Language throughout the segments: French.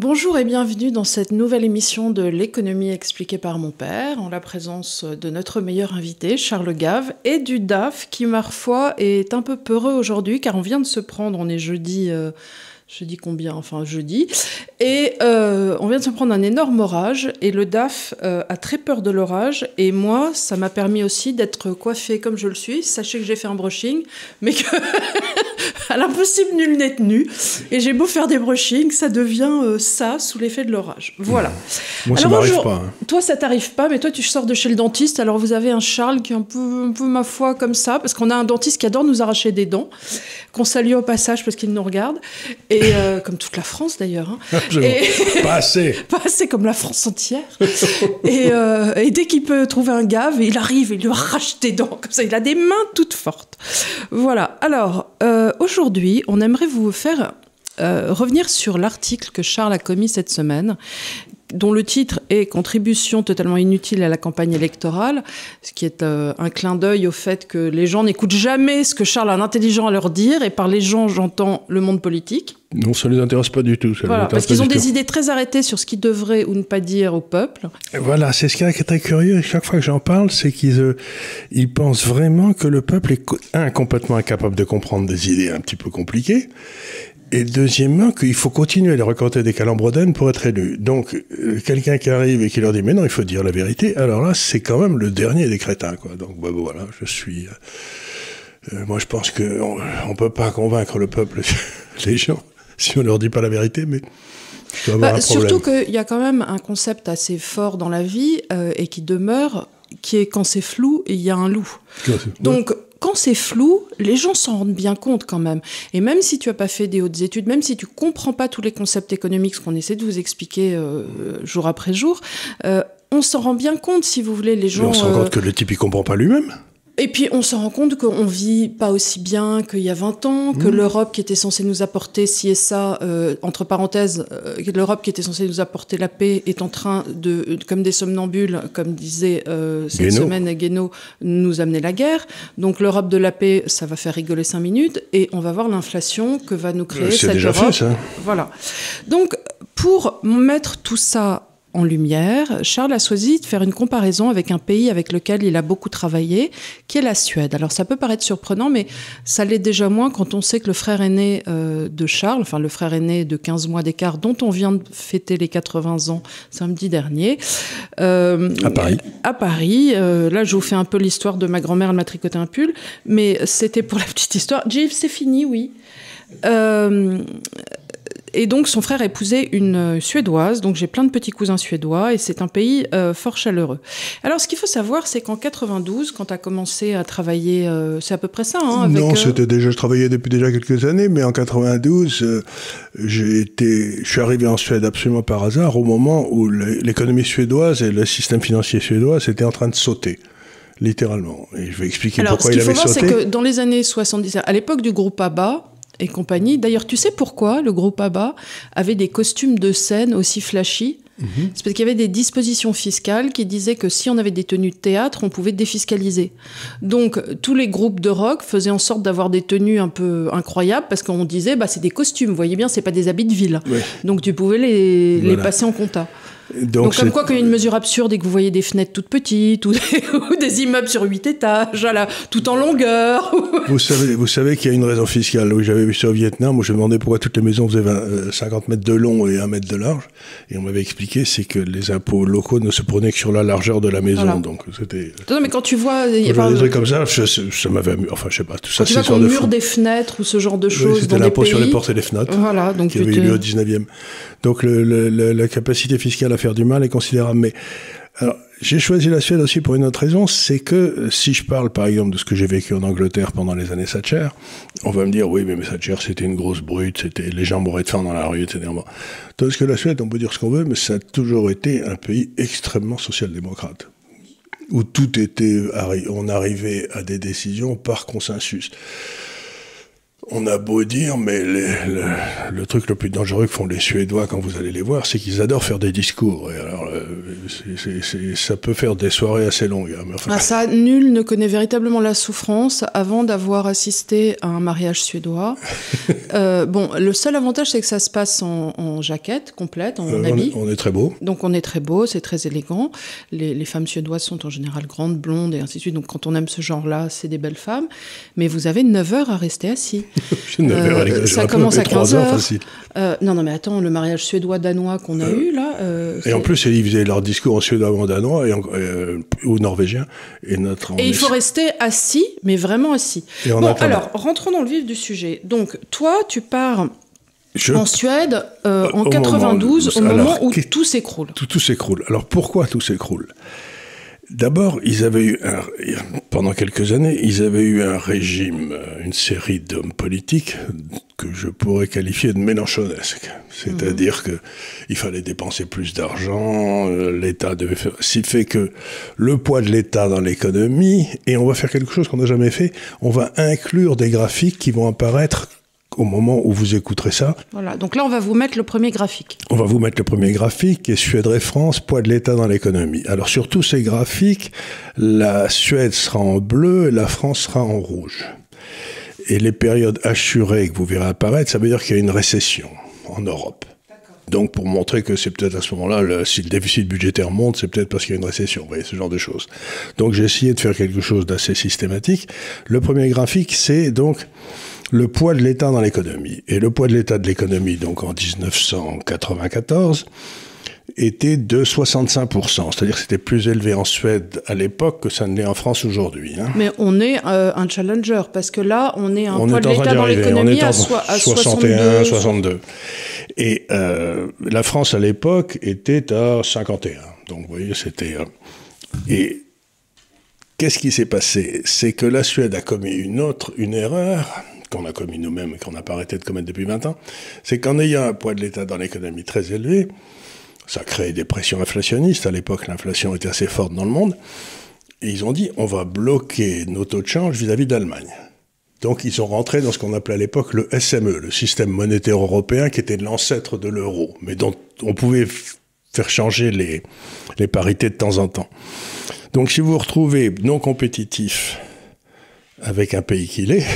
Bonjour et bienvenue dans cette nouvelle émission de l'économie expliquée par mon père, en la présence de notre meilleur invité, Charles Gave, et du DAF, qui, ma foi, est un peu peureux aujourd'hui, car on vient de se prendre, on est jeudi... Euh, jeudi combien Enfin, jeudi. Et euh, on vient de se prendre un énorme orage et le DAF euh, a très peur de l'orage. Et moi, ça m'a permis aussi d'être coiffée comme je le suis. Sachez que j'ai fait un brushing, mais que à l'impossible, nul n'est tenu. Et j'ai beau faire des brushings, ça devient euh, ça sous l'effet de l'orage. Voilà. Moi, ça m'arrive pas. Hein. Toi, ça t'arrive pas, mais toi, tu sors de chez le dentiste. Alors, vous avez un Charles qui est un peu, un peu ma foi, comme ça, parce qu'on a un dentiste qui adore nous arracher des dents, qu'on salue au passage parce qu'il nous regarde. Et comme toute la France d'ailleurs. Hein. Pas assez. pas assez comme la France entière. Euh, et, dès qu'il peut trouver un gave, il arrive et il lui arrache des dents. Comme ça, il a des mains toutes fortes. Voilà. Alors, euh, aujourd'hui, on aimerait vous faire euh, revenir sur l'article que Charles a commis cette semaine, dont le titre est Contribution totalement inutile à la campagne électorale, ce qui est euh, un clin d'œil au fait que les gens n'écoutent jamais ce que Charles a d'intelligent à leur dire, et par les gens, j'entends le monde politique. Non, ça ne les intéresse pas du tout. voilà, parce qu'ils ont des idées très arrêtées sur ce qu'ils devraient ou ne pas dire au peuple. voilà, c'est ce qui est très curieux. Chaque fois que j'en parle, c'est qu'ils euh, ils pensent vraiment que le peuple est un, complètement incapable de comprendre des idées un petit peu compliquées, et deuxièmement, qu'il faut continuer à les recruter des calembredaines pour être élu. Donc, euh, quelqu'un qui arrive et qui leur dit, mais non, il faut dire la vérité, alors là, c'est quand même le dernier des crétins, quoi. Donc, bah, voilà, je suis... Euh, euh, moi, je pense qu'on ne peut pas convaincre le peuple, les gens, si on leur dit pas la vérité, mais... Bah, surtout qu'il y a quand même un concept assez fort dans la vie et qui demeure, qui est quand c'est flou, il y a un loup. Donc, quand c'est flou, les gens s'en rendent bien compte quand même. Et même si tu n'as pas fait des hautes études, même si tu comprends pas tous les concepts économiques, ce qu'on essaie de vous expliquer euh, jour après jour, euh, on s'en rend bien compte, si vous voulez, les gens. on se rend compte euh, que le type, il comprend pas lui-même. Et puis on se rend compte qu'on vit pas aussi bien qu'il y a 20 ans, que mmh. l'Europe qui était censée nous apporter ci et ça, euh, entre parenthèses, euh, l'Europe qui était censée nous apporter la paix est en train de, comme des somnambules, comme disait euh, cette semaine Guénaud, nous amener la guerre. Donc l'Europe de la paix, ça va faire rigoler 5 minutes et on va voir l'inflation que va nous créer cette déjà Europe. Fait, ça. Voilà. Donc pour mettre tout ça en lumière, Charles a choisi de faire une comparaison avec un pays avec lequel il a beaucoup travaillé, qui est la Suède. Alors ça peut paraître surprenant, mais ça l'est déjà moins quand on sait que le frère aîné euh, de Charles, enfin le frère aîné de 15 mois d'écart, dont on vient de fêter les 80 ans samedi dernier, euh, à Paris. À Paris. Euh, là, je vous fais un peu l'histoire de ma grand-mère, elle m'a tricoté un pull, mais c'était pour la petite histoire. Jeff, c'est fini, oui. Et donc son frère épousait une euh, Suédoise, donc j'ai plein de petits cousins suédois, et c'est un pays euh, fort chaleureux. Alors ce qu'il faut savoir, c'est qu'en 92, quand tu as commencé à travailler, euh, c'est à peu près ça hein, avec, Non, c'était déjà, je travaillais depuis déjà quelques années, mais en 92, j'ai été, je suis arrivé en Suède absolument par hasard, au moment où l'économie suédoise et le système financier suédois étaient en train de sauter littéralement. Et je vais expliquer pourquoi il avait sauté. Alors, ce qu'il faut voir, c'est que dans les années 70, à l'époque du groupe ABBA, et compagnie. D'ailleurs, tu sais pourquoi le groupe ABBA avait des costumes de scène aussi flashy mhm. C'est parce qu'il y avait des dispositions fiscales qui disaient que si on avait des tenues de théâtre, on pouvait défiscaliser. Donc tous les groupes de rock faisaient en sorte d'avoir des tenues un peu incroyables parce qu'on disait bah c'est des costumes, vous voyez bien, c'est pas des habits de ville. Donc tu pouvais les, les passer en compta. Donc, comme quoi a une mesure absurde et que vous voyez des fenêtres toutes petites ou des, immeubles sur 8 étages, tout en longueur. vous savez, vous savez qu'il y a une raison fiscale. Oui, j'avais vu ça au Vietnam où je me demandais pourquoi toutes les maisons faisaient 50 euh, mètres de long et 1 mètre de large. Et on m'avait expliqué, c'est que les impôts locaux ne se prenaient que sur la largeur de la maison. Donc c'était. Non, mais quand tu vois. des trucs comme ça, ça m'avait amusé. Enfin, je sais pas, tout ça, c'est sur le mur des fenêtres ou ce genre de choses. Oui, c'était l'impôt sur les portes et les fenêtres. Voilà, donc. Qui avait eu lieu au 19e. Donc la capacité fiscale à faire du mal est considérable. Mais j'ai choisi la Suède aussi pour une autre raison, c'est que euh, si je parle par exemple de ce que j'ai vécu en Angleterre pendant les années Thatcher, on va me dire oui mais, Thatcher c'était une grosse brute, c'était les gens mouraient de faim dans la rue, etc. Tandis que la Suède, on peut dire ce qu'on veut, mais ça a toujours été un pays extrêmement social-démocrate où tout était, on arrivait à des décisions par consensus on a beau dire, mais le, truc le plus dangereux que font les Suédois quand vous allez les voir, c'est qu'ils adorent faire des discours. Et alors, euh, ça peut faire des soirées assez longues. Hein, ah, ça, nul ne connaît véritablement la souffrance avant d'avoir assisté à un mariage suédois. Euh, bon, le seul avantage, c'est que ça se passe en, jaquette complète, en euh, habit. On est, très beau. Donc on est très beau, c'est très élégant. Les, les, femmes suédoises sont en général grandes, blondes et ainsi de suite. Donc quand on aime ce genre-là, c'est des belles femmes. Mais vous avez 9 heures à rester assis. Euh, ça commence à 15 heures. Euh, non, non, mais attends, le mariage suédois-danois qu'on a euh, eu là. et en plus, ils faisaient leur discours en suédois ou en danois ou norvégien. Et, notre, et il faut rester assis, mais vraiment assis. bon, alors, rentrons dans le vif du sujet. Donc, toi, tu pars. en Suède, en 92, au moment où tout s'écroule. Tout, tout s'écroule. Alors pourquoi tout s'écroule? D'abord, ils avaient eu, un, pendant quelques années, ils avaient eu un régime, euh, une série d'hommes politiques que je pourrais qualifier de mélanchonesque. C'est-à-dire mhm. que il fallait dépenser plus d'argent, euh, l'État devait faire, ce fait que le poids de l'État dans l'économie, et on va faire quelque chose qu'on n'a jamais fait, on va inclure des graphiques qui vont apparaître au moment où vous écouterez ça. Voilà, donc là on va vous mettre le premier graphique. On va vous mettre le premier graphique qui est Suède et France, poids de l'État dans l'économie. Alors sur tous ces graphiques, la Suède sera en bleu et la France sera en rouge. Et les périodes assurées que vous verrez apparaître, ça veut dire qu'il y a une récession en Europe. Donc pour montrer que c'est peut-être à ce moment-là, si le déficit budgétaire monte, c'est peut-être parce qu'il y a une récession, vous voyez, ce genre de choses. Donc j'ai essayé de faire quelque chose d'assez systématique. Le premier graphique, c'est donc le poids de l'État dans l'économie. Et le poids de l'État de l'économie, donc en 1994, était de 65%. C'est-à-dire que c'était plus élevé en Suède à l'époque que ça ne l'est en France aujourd'hui. Hein. Mais on est euh, un challenger, parce que là, on est un poids de l'État dans l'économie à, 61, 62. Et euh, la France à l'époque était à 51. Donc vous voyez, c'était... Euh, et qu'est-ce qui s'est passé? C'est que la Suède a commis une autre, une erreur qu'on a commis nous-mêmes et qu'on n'a pas arrêté de commettre depuis 20 ans, c'est qu'en ayant un poids de l'État dans l'économie très élevé, ça crée des pressions inflationnistes. À l'époque, l'inflation était assez forte dans le monde. Et ils ont dit, on va bloquer nos taux de change vis-à-vis d'Allemagne. Donc ils sont rentrés dans ce qu'on appelait à l'époque le SME, le système monétaire européen, qui était l'ancêtre de l'euro, mais dont on pouvait faire changer les, les parités de temps en temps. Donc si vous vous retrouvez non compétitif avec un pays qu'il est,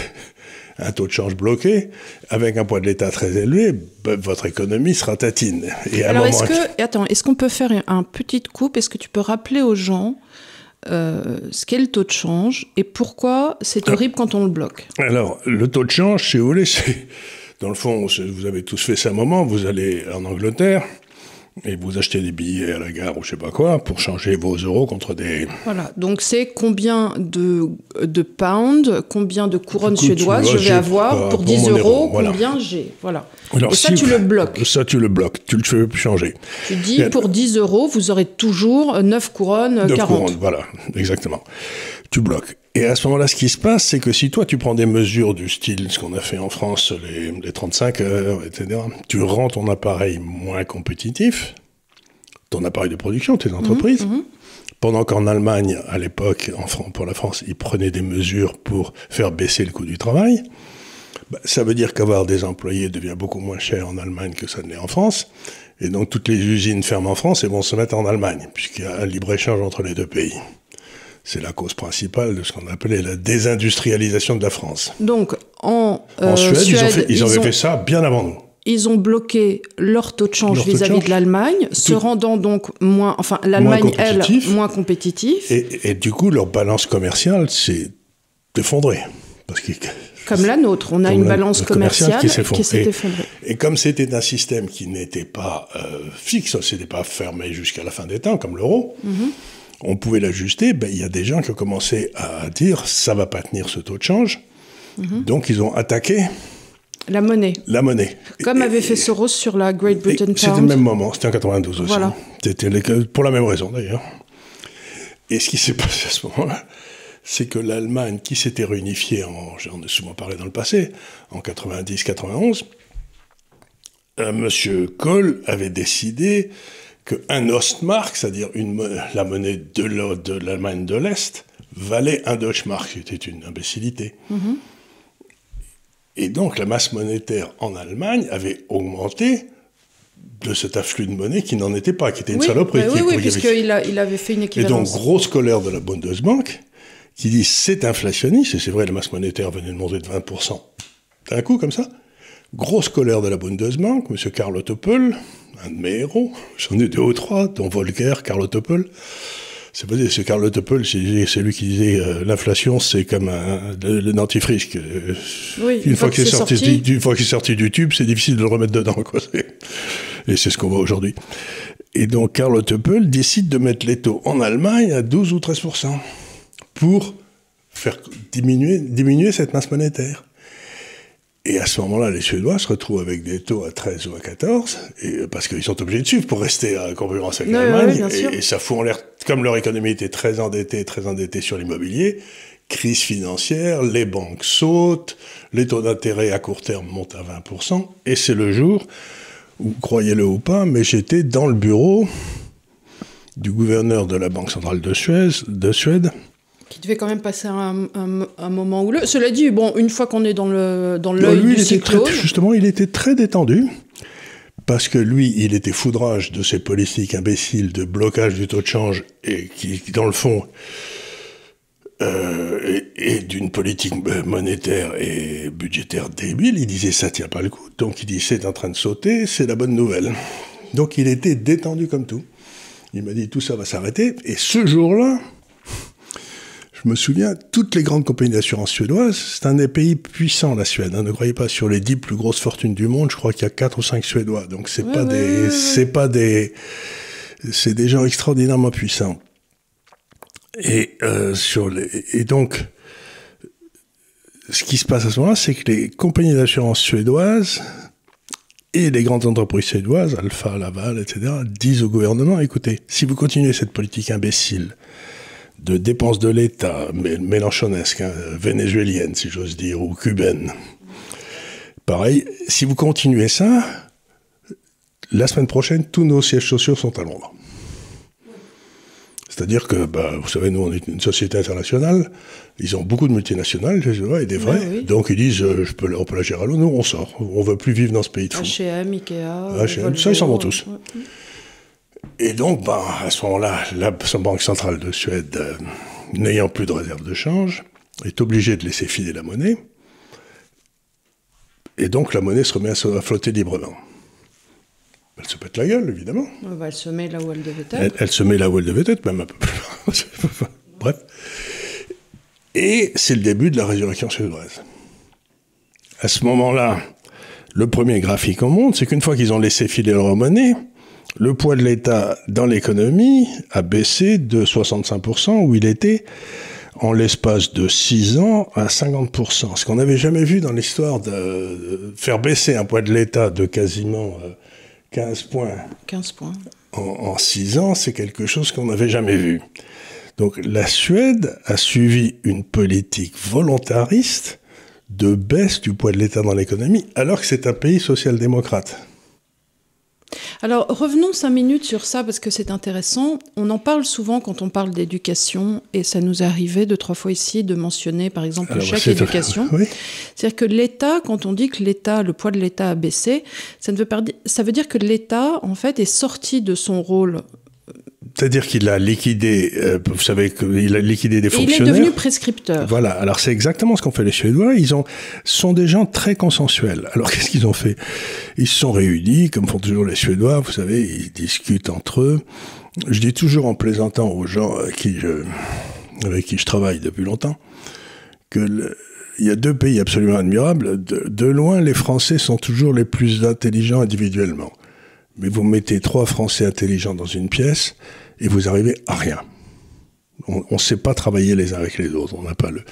un taux de change bloqué, avec un poids de l'État très élevé, ben, votre économie sera tatine. Et Alors, est-ce que, attends, est-ce qu'on peut faire un petit coupe? Est-ce que tu peux rappeler aux gens euh, ce qu'est le taux de change et pourquoi c'est horrible quand on le bloque? Alors, le taux de change, si vous voulez, c'est. Dans le fond, vous avez tous fait ça un moment, vous allez en Angleterre, et vous achetez des billets à la gare ou je sais pas quoi pour changer vos euros contre des. Voilà, donc c'est combien de, de pounds, combien de couronnes suédoises je vais avoir pour 10 euros, combien j'ai. Voilà. Alors, et ça, tu le bloques. Ça, tu le bloques, tu le fais plus changer. Tu dis pour 10 euros, vous aurez toujours 9 couronnes, 9 40. couronnes, voilà, exactement. Tu bloques. Et à ce moment-là, ce qui se passe, c'est que si toi, tu prends des mesures du style, ce qu'on a fait en France, les, les 35 heures, etc., tu rends ton appareil moins compétitif, ton appareil de production, tes entreprises, mhm, mhm. pendant qu'en Allemagne, à l'époque, pour la France, ils prenaient des mesures pour faire baisser le coût du travail. Bah, ça veut dire qu'avoir des employés devient beaucoup moins cher en Allemagne que ça ne l'est en France. Et donc toutes les usines ferment en France et vont se mettre en Allemagne, puisqu'il y a un libre-échange entre les deux pays. C'est la cause principale de ce qu'on appelait la désindustrialisation de la France. Donc, en, euh, Suède, ils, avaient fait ça bien avant nous. Ils ont bloqué leur taux de change vis-à-vis de, l'Allemagne, se rendant donc moins, enfin l'Allemagne elle moins compétitive. Et, du coup leur balance commerciale s'est effondrée parce comme la nôtre, on a une balance commerciale, qui s'est effondrée. Et, comme c'était un système qui n'était pas euh, fixe, c'était pas fermé jusqu'à la fin des temps comme l'euro. Mhm on pouvait l'ajuster, ben, il y a des gens qui ont commencé à dire ça va pas tenir ce taux de change. Mhm. Donc ils ont attaqué la monnaie. La monnaie. Comme avait fait Soros sur la Great Britain Pound. C'était le même moment, c'était en 92 aussi. Voilà. C'était pour la même raison d'ailleurs. Et ce qui s'est passé à ce moment-là, c'est que l'Allemagne, qui s'était réunifiée, en, j'en ai souvent parlé dans le passé, en 90-91, euh, M. Kohl avait décidé qu'un Ostmark, c'est-à-dire la monnaie de l'Allemagne de l'Est, valait un Deutschmark, c'était une imbécilité. Mm-hmm. Et donc la masse monétaire en Allemagne avait augmenté de cet afflux de monnaie qui n'en était pas, qui était une saloperie. oui, oui, puisqu'il il avait fait une équivalence. Et donc, grosse colère de la Bundesbank, qui dit c'est inflationniste, et c'est vrai, la masse monétaire venait de monter de 20%. D'un coup, comme ça. Grosse colère de la Bundesbank, M. Karl Ottopel, un de mes héros, j'en ai deux ou trois, dont Volcker, Karl Ottopel. C'est pas c'est Karl c'est lui qui disait euh, l'inflation c'est comme un, le, dentifrice. oui, une, fois, qu'il est, sorti, Du, une fois qu'il est sorti du tube, c'est difficile de le remettre dedans. Quoi. Et c'est ce qu'on voit aujourd'hui. Et donc Karl Ottopel décide de mettre les taux en Allemagne à 12 ou 13% pour faire diminuer, diminuer cette masse monétaire. Et à ce moment-là, les Suédois se retrouvent avec des taux à 13 ou à 14, et, parce qu'ils sont obligés de suivre pour rester à concurrence avec l'Allemagne. et, ça fout en l'air, comme leur économie était très endettée, très endettée sur l'immobilier, crise financière, les banques sautent, les taux d'intérêt à court terme montent à 20%, et c'est le jour où, croyez-le ou pas, mais j'étais dans le bureau du gouverneur de la Banque centrale de Suède, de Suède qui devait quand même passer un, un, moment houleux. Cela dit, bon, une fois qu'on est dans le dans l'œil du cyclone... justement, il était très détendu parce que lui, il était foudrage de ces politiques imbéciles de blocage du taux de change et qui, dans le fond, euh, et, d'une politique monétaire et budgétaire débile, il disait ça tient pas le coup. Donc il dit c'est en train de sauter, c'est la bonne nouvelle. Donc il était détendu comme tout. Il m'a dit tout ça va s'arrêter. Et ce jour-là, je me souviens, toutes les grandes compagnies d'assurance suédoises, c'est un des pays puissants, la Suède. Hein. ne croyez pas, sur les dix plus grosses fortunes du monde, je crois qu'il y a quatre ou cinq Suédois. Donc c'est pas des, c'est pas des, c'est des gens extraordinairement puissants. Et euh, sur les, et donc, ce qui se passe à ce moment-là, c'est que les compagnies d'assurance suédoises et les grandes entreprises suédoises, Alpha, Laval, etc., disent au gouvernement, écoutez, si vous continuez cette politique imbécile, de dépenses de l'État, mélanchonesque, hein, vénézuélienne si j'ose dire, ou cubaine. Pareil, si vous continuez ça, la semaine prochaine, tous nos sièges sociaux sont à Londres. C'est-à-dire que, bah, vous savez, nous, on est une société internationale, ils ont beaucoup de multinationales, et des vrais, donc ils disent, euh, je peux, on peut la gérer à Londres, nous, on sort, on veut plus vivre dans ce pays de fou. H&M, Ikea, H&M, ça, ils s'en vont tous. Et donc, bah, à ce moment-là, la Banque centrale de Suède, euh, n'ayant plus de réserve de change, est obligée de laisser filer la monnaie. Et donc, la monnaie se remet à, flotter librement. Elle se pète la gueule, évidemment. elle se met là où elle devait être. Elle, se met là où elle devait être, même un peu plus. Bref. Et c'est le début de la résurrection suédoise. À ce moment-là, le premier graphique en montre, c'est qu'une fois qu'ils ont laissé filer leur monnaie, le poids de l'État dans l'économie a baissé de 65%, où il était en l'espace de 6 ans à 50%. Ce qu'on n'avait jamais vu dans l'histoire de faire baisser un poids de l'État de quasiment 15 euh, points. 15 points. En, 6 ans, c'est quelque chose qu'on n'avait jamais vu. Donc la Suède a suivi une politique volontariste de baisse du poids de l'État dans l'économie, alors que c'est un pays social-démocrate. Alors revenons cinq minutes sur ça parce que c'est intéressant. On en parle souvent quand on parle d'éducation et ça nous est arrivé deux, trois fois ici de mentionner par exemple le chèque éducation. C'est-à-dire que l'État, quand on dit que l'État, le poids de l'État a baissé, ça, ne veut pas, ça veut dire que l'État en fait est sorti de son rôle c'est-à-dire qu'il a liquidé, euh, vous savez qu'il a liquidé des fonctionnaires. il est devenu prescripteur. Voilà. Alors c'est exactement ce qu'ont fait les Suédois. Ils ont, sont des gens très consensuels. Alors qu'est-ce qu'ils ont fait? Ils se sont réunis, comme font toujours les Suédois. Vous savez, ils discutent entre eux. Je dis toujours en plaisantant aux gens avec qui je, avec qui je travaille depuis longtemps que il y a deux pays absolument admirables. de loin, les Français sont toujours les plus intelligents individuellement. Mais vous mettez trois Français intelligents dans une pièce et vous arrivez à rien. On ne sait pas travailler les uns avec les autres. On n'a pas le.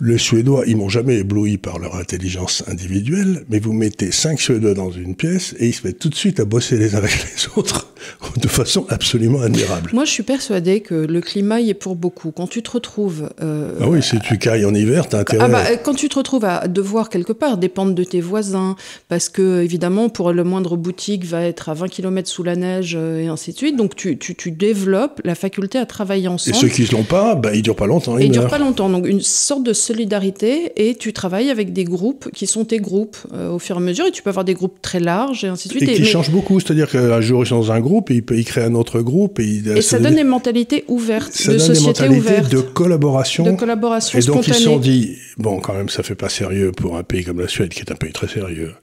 Le Suédois, ils m'ont jamais ébloui par leur intelligence individuelle, mais vous mettez cinq Suédois dans une pièce et ils se mettent tout de suite à bosser les uns avec les autres. de façon absolument admirable. Moi, je suis persuadée que le climat y est pour beaucoup. Quand tu te retrouves. Euh, ah oui, si tu cailles en hiver, t'as intérêt. Ah bah, quand tu te retrouves à devoir quelque part dépendre de tes voisins, parce que évidemment, pour le moindre boutique va être à 20 km sous la neige euh, et ainsi de suite. Donc tu, tu, tu développes la faculté à travailler ensemble. Et ceux qui ne l'ont pas, bah, ils durent pas longtemps. Ils, ne durent pas longtemps. Donc une sorte de solidarité et tu travailles avec des groupes qui sont tes groupes euh, au fur et à mesure. Et tu peux avoir des groupes très larges et ainsi de suite. Et, qui changent beaucoup, c'est-à-dire qu'un jour ils sont dans un groupe et ils, il créent un autre groupe. Et, et ça, donne des mentalités ouvertes, ça de donne des mentalités de collaboration. De collaboration Et donc ils se sont dit, bon, quand même, ça fait pas sérieux pour un pays comme la Suède, qui est un pays très sérieux,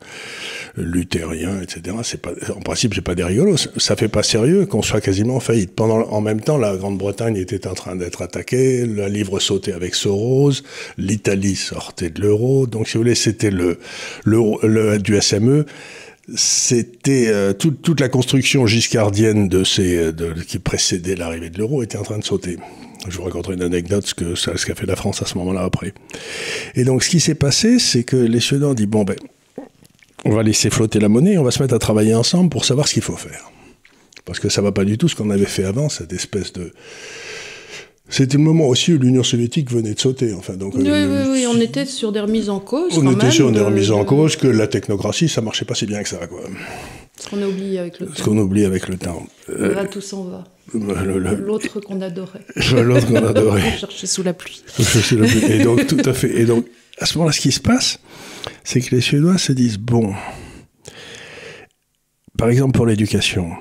luthérien, etc. C'est pas, en principe, c'est pas des rigolos. Ça fait pas sérieux qu'on soit quasiment en faillite. Pendant, en même temps, la Grande-Bretagne était en train d'être attaquée, la livre sautait avec Soros, l'Italie sortait de l'euro. Donc, si vous voulez, c'était le, le, le, du SME c'était euh, toute, toute la construction giscardienne de ces, de, qui précédait l'arrivée de l'euro était en train de sauter. Je vous raconterai une anecdote, ce que ce qu'a fait la France à ce moment-là après. Et donc, ce qui s'est passé, c'est que les Suédois ont dit bon ben, on va laisser flotter la monnaie, on va se mettre à travailler ensemble pour savoir ce qu'il faut faire. Parce que ça va pas du tout ce qu'on avait fait avant, cette espèce de... C'était le moment aussi où l'Union soviétique venait de sauter. Enfin, donc, oui, oui, oui, on était sur des remises en cause. On était sur des remises en cause, que la technocratie, ça marchait pas si bien que ça. Quoi. Ce qu'on a oublié avec le temps. Ce qu'on oublie avec le temps. Là, tout s'en va. L'autre qu'on adorait. L'autre qu'on adorait. Chercher sous la pluie. sous la pluie. Et donc, tout à fait. Et donc, à ce moment-là, ce qui se passe, c'est que les Suédois se disent, bon, par exemple pour l'éducation,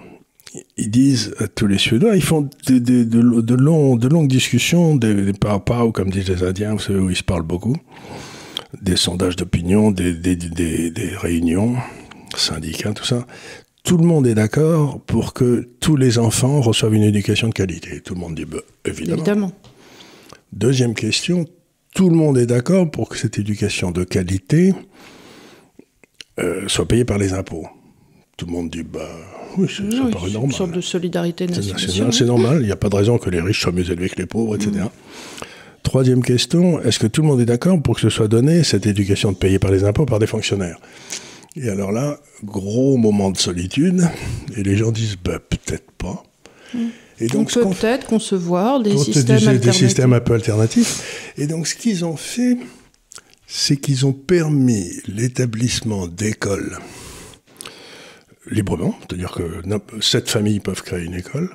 ils disent à tous les Suédois, ils font de, de, de, de longues discussions, des, des ou comme disent les Indiens, vous savez, où ils se parlent beaucoup, des sondages d'opinion, des, des, des, réunions, syndicats, tout ça. Tout le monde est d'accord pour que tous les enfants reçoivent une éducation de qualité. Tout le monde dit, bah, évidemment. évidemment. Deuxième question, tout le monde est d'accord pour que cette éducation de qualité euh, soit payée par les impôts. Tout le monde dit, bah oui, une normal. sorte de solidarité nationale. C'est normal, il n'y a pas de raison que les riches soient mieux élevés que les pauvres, etc. Mmh. Troisième question, est-ce que tout le monde est d'accord pour que ce soit donné, cette éducation de payée par les impôts, par des fonctionnaires? Et alors là, gros moment de solitude, et les gens disent, bah, peut-être pas. Mmh. Et donc, on peut peut-être concevoir des systèmes des, des systèmes un peu alternatifs. Et donc, ce qu'ils ont fait, c'est qu'ils ont permis l'établissement d'écoles librement, c'est-à-dire que sept familles peuvent créer une école,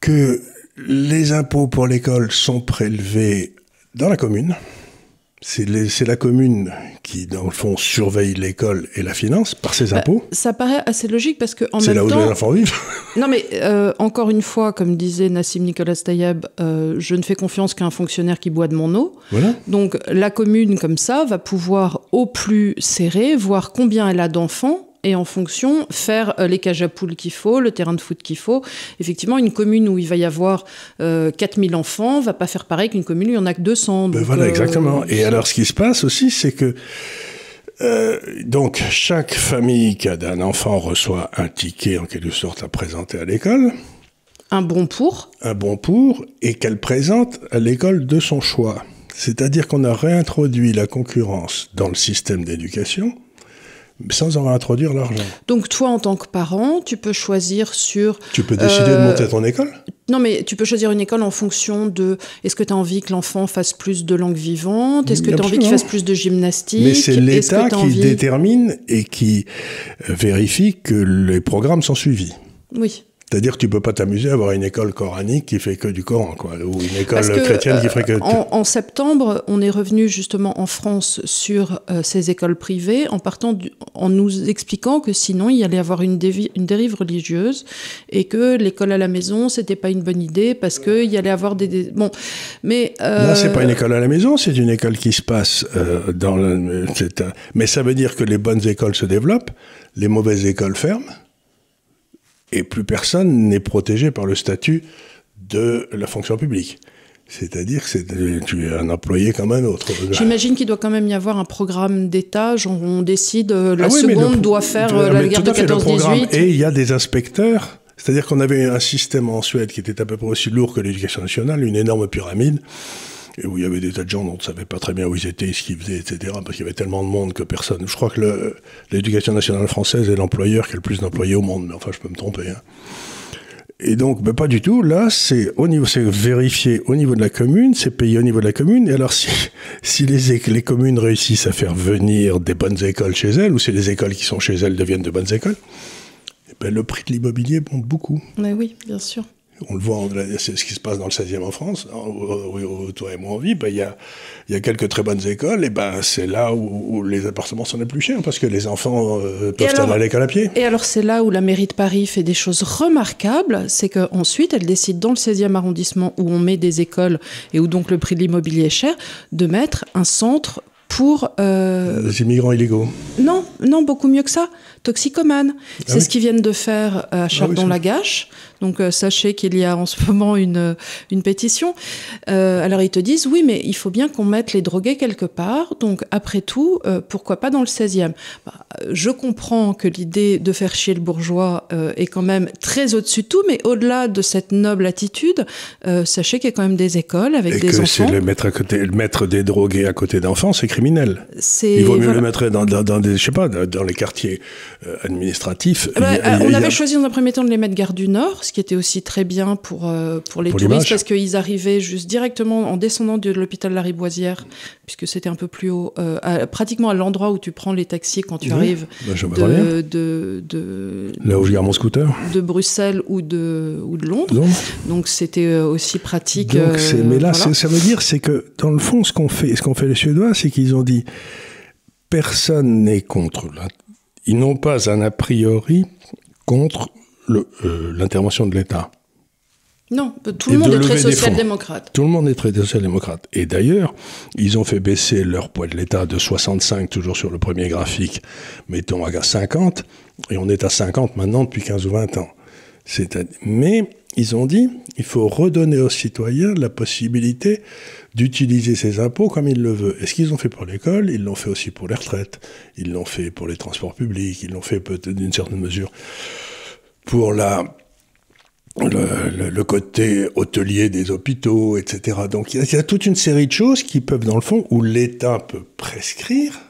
que les impôts pour l'école sont prélevés dans la commune, c'est la commune qui, dans le fond, surveille l'école et la finance par ses bah, impôts. ça paraît assez logique parce que en même temps. C'est là où les enfants vivent. non, mais euh, encore une fois, comme disait Nassim Nicolas Tayeb, euh, je ne fais confiance qu'à un fonctionnaire qui boit de mon eau. Voilà. Donc la commune, comme ça, va pouvoir au plus serré voir combien elle a d'enfants et en fonction faire euh, les cages à poules qu'il faut, le terrain de foot qu'il faut. Effectivement, une commune où il va y avoir euh, 4000 enfants va pas faire pareil qu'une commune où il y en a que 200. Ben voilà, euh, exactement. Et alors, ce qui se passe aussi, c'est que euh, donc, chaque famille qui a un enfant reçoit un ticket en quelque sorte à présenter à l'école. Un bon pour. Un bon pour, et qu'elle présente à l'école de son choix. C'est-à-dire qu'on a réintroduit la concurrence dans le système d'éducation sans en introduire l'argent. Donc toi, en tant que parent, tu peux choisir sur... Tu peux décider euh, de monter ton école? Non, mais tu peux choisir une école en fonction de... Est-ce que tu as envie que l'enfant fasse plus de langue vivante Est-ce que tu as envie qu'il fasse plus de gymnastique? Mais c'est l'État qui envie... détermine et qui euh, vérifie que les programmes sont suivis. Oui. C'est-à-dire que tu peux pas t'amuser à avoir une école coranique qui fait que du Coran, quoi, ou une école chrétienne qui ferait que. En, en, septembre, on est revenu justement en France sur euh, ces écoles privées, en partant, du, en nous expliquant que sinon il y allait avoir une, une dérive religieuse et que l'école à la maison c'était pas une bonne idée parce que il y allait avoir des, des... bon, mais. Euh... Là, c'est pas une école à la maison, c'est une école qui se passe euh, dans le. Mais ça veut dire que les bonnes écoles se développent, les mauvaises écoles ferment et plus personne n'est protégé par le statut de la fonction publique. C'est-à-dire que tu es un employé comme un autre. J'imagine qu'il doit quand même y avoir un programme d'État, on décide, euh, la ah oui, seconde doit faire euh, la guerre de 14-18. Et il y a des inspecteurs, c'est-à-dire qu'on avait un système en Suède qui était à peu près aussi lourd que l'éducation nationale, une énorme pyramide, et où il y avait des tas de gens dont on ne savait pas très bien où ils étaient, ce qu'ils faisaient, etc. Parce qu'il y avait tellement de monde que personne. Je crois que l'éducation nationale française est l'employeur qui a le plus d'employés au monde, mais enfin, je peux me tromper. Hein. Et donc, ben, pas du tout. Là, c'est au niveau, c'est vérifié au niveau de la commune, c'est payé au niveau de la commune. Et alors, si, les communes réussissent à faire venir des bonnes écoles chez elles, ou si les écoles qui sont chez elles deviennent de bonnes écoles, eh ben, le prix de l'immobilier monte beaucoup. Mais oui, bien sûr on le voit, c'est ce qui se passe dans le 16e en France, où, toi et moi on vit, ben, il y, a, y, a, quelques très bonnes écoles, et ben c'est là où, les appartements sont les plus chers, parce que les enfants euh, peuvent aller à l'école à pied. Et alors c'est là où la mairie de Paris fait des choses remarquables, c'est qu'ensuite elle décide dans le 16e arrondissement, où on met des écoles, et où donc le prix de l'immobilier est cher, de mettre un centre pour... Euh... Les immigrants illégaux. Non, non, beaucoup mieux que ça. Toxicomanes. Ah c'est ce qu'ils viennent de faire à ah Chardon-Lagache. Donc euh, sachez qu'il y a en ce moment une, une pétition. Euh, alors ils te disent oui, mais il faut bien qu'on mette les drogués quelque part. Donc après tout, euh, pourquoi pas dans le 16e bah, Je comprends que l'idée de faire chier le bourgeois est quand même très au-dessus de tout, mais au-delà de cette noble attitude, sachez qu'il y a quand même des écoles avec Et des que enfants. Le mettre, à côté, le mettre des drogués à côté d'enfants, c'est criminel. Il vaut mieux le mettre dans, dans, des, je sais pas, dans les quartiers administratifs. Bah, on avait choisi dans un premier temps de les mettre gare du Nord ce qui était aussi très bien pour, euh, pour les touristes, parce qu'ils arrivaient juste directement en descendant de l'hôpital La Riboisière, puisque c'était un peu plus haut, euh, pratiquement à l'endroit où tu prends les taxis quand tu arrives bah, de, de, de, Là où je garde mon scooter De Bruxelles ou de, ou de Londres. Donc c'était euh, aussi pratique. mais là, ça veut dire c'est que dans le fond, ce qu'on fait, ce qu'ont fait les Suédois, c'est qu'ils ont dit personne n'est contre. Ils n'ont pas un a priori contre euh, l'intervention de l'État. Non, tout le monde est très social-démocrate. Tout le monde est très social-démocrate. Et d'ailleurs, ils ont fait baisser leur poids de l'État de 65, toujours sur le premier graphique, mettons à 50, et on est à 50 maintenant depuis 15 ou 20 ans. Mais ils ont dit, il faut redonner aux citoyens la possibilité d'utiliser ces impôts comme ils le veulent. Et ce qu'ils ont fait pour l'école, ils l'ont fait aussi pour les retraites, ils l'ont fait pour les transports publics, ils l'ont fait peut-être d'une certaine mesure pour la, le, côté hôtelier des hôpitaux, etc. Donc il y, a, toute une série de choses qui peuvent, dans le fond, où l'État peut prescrire,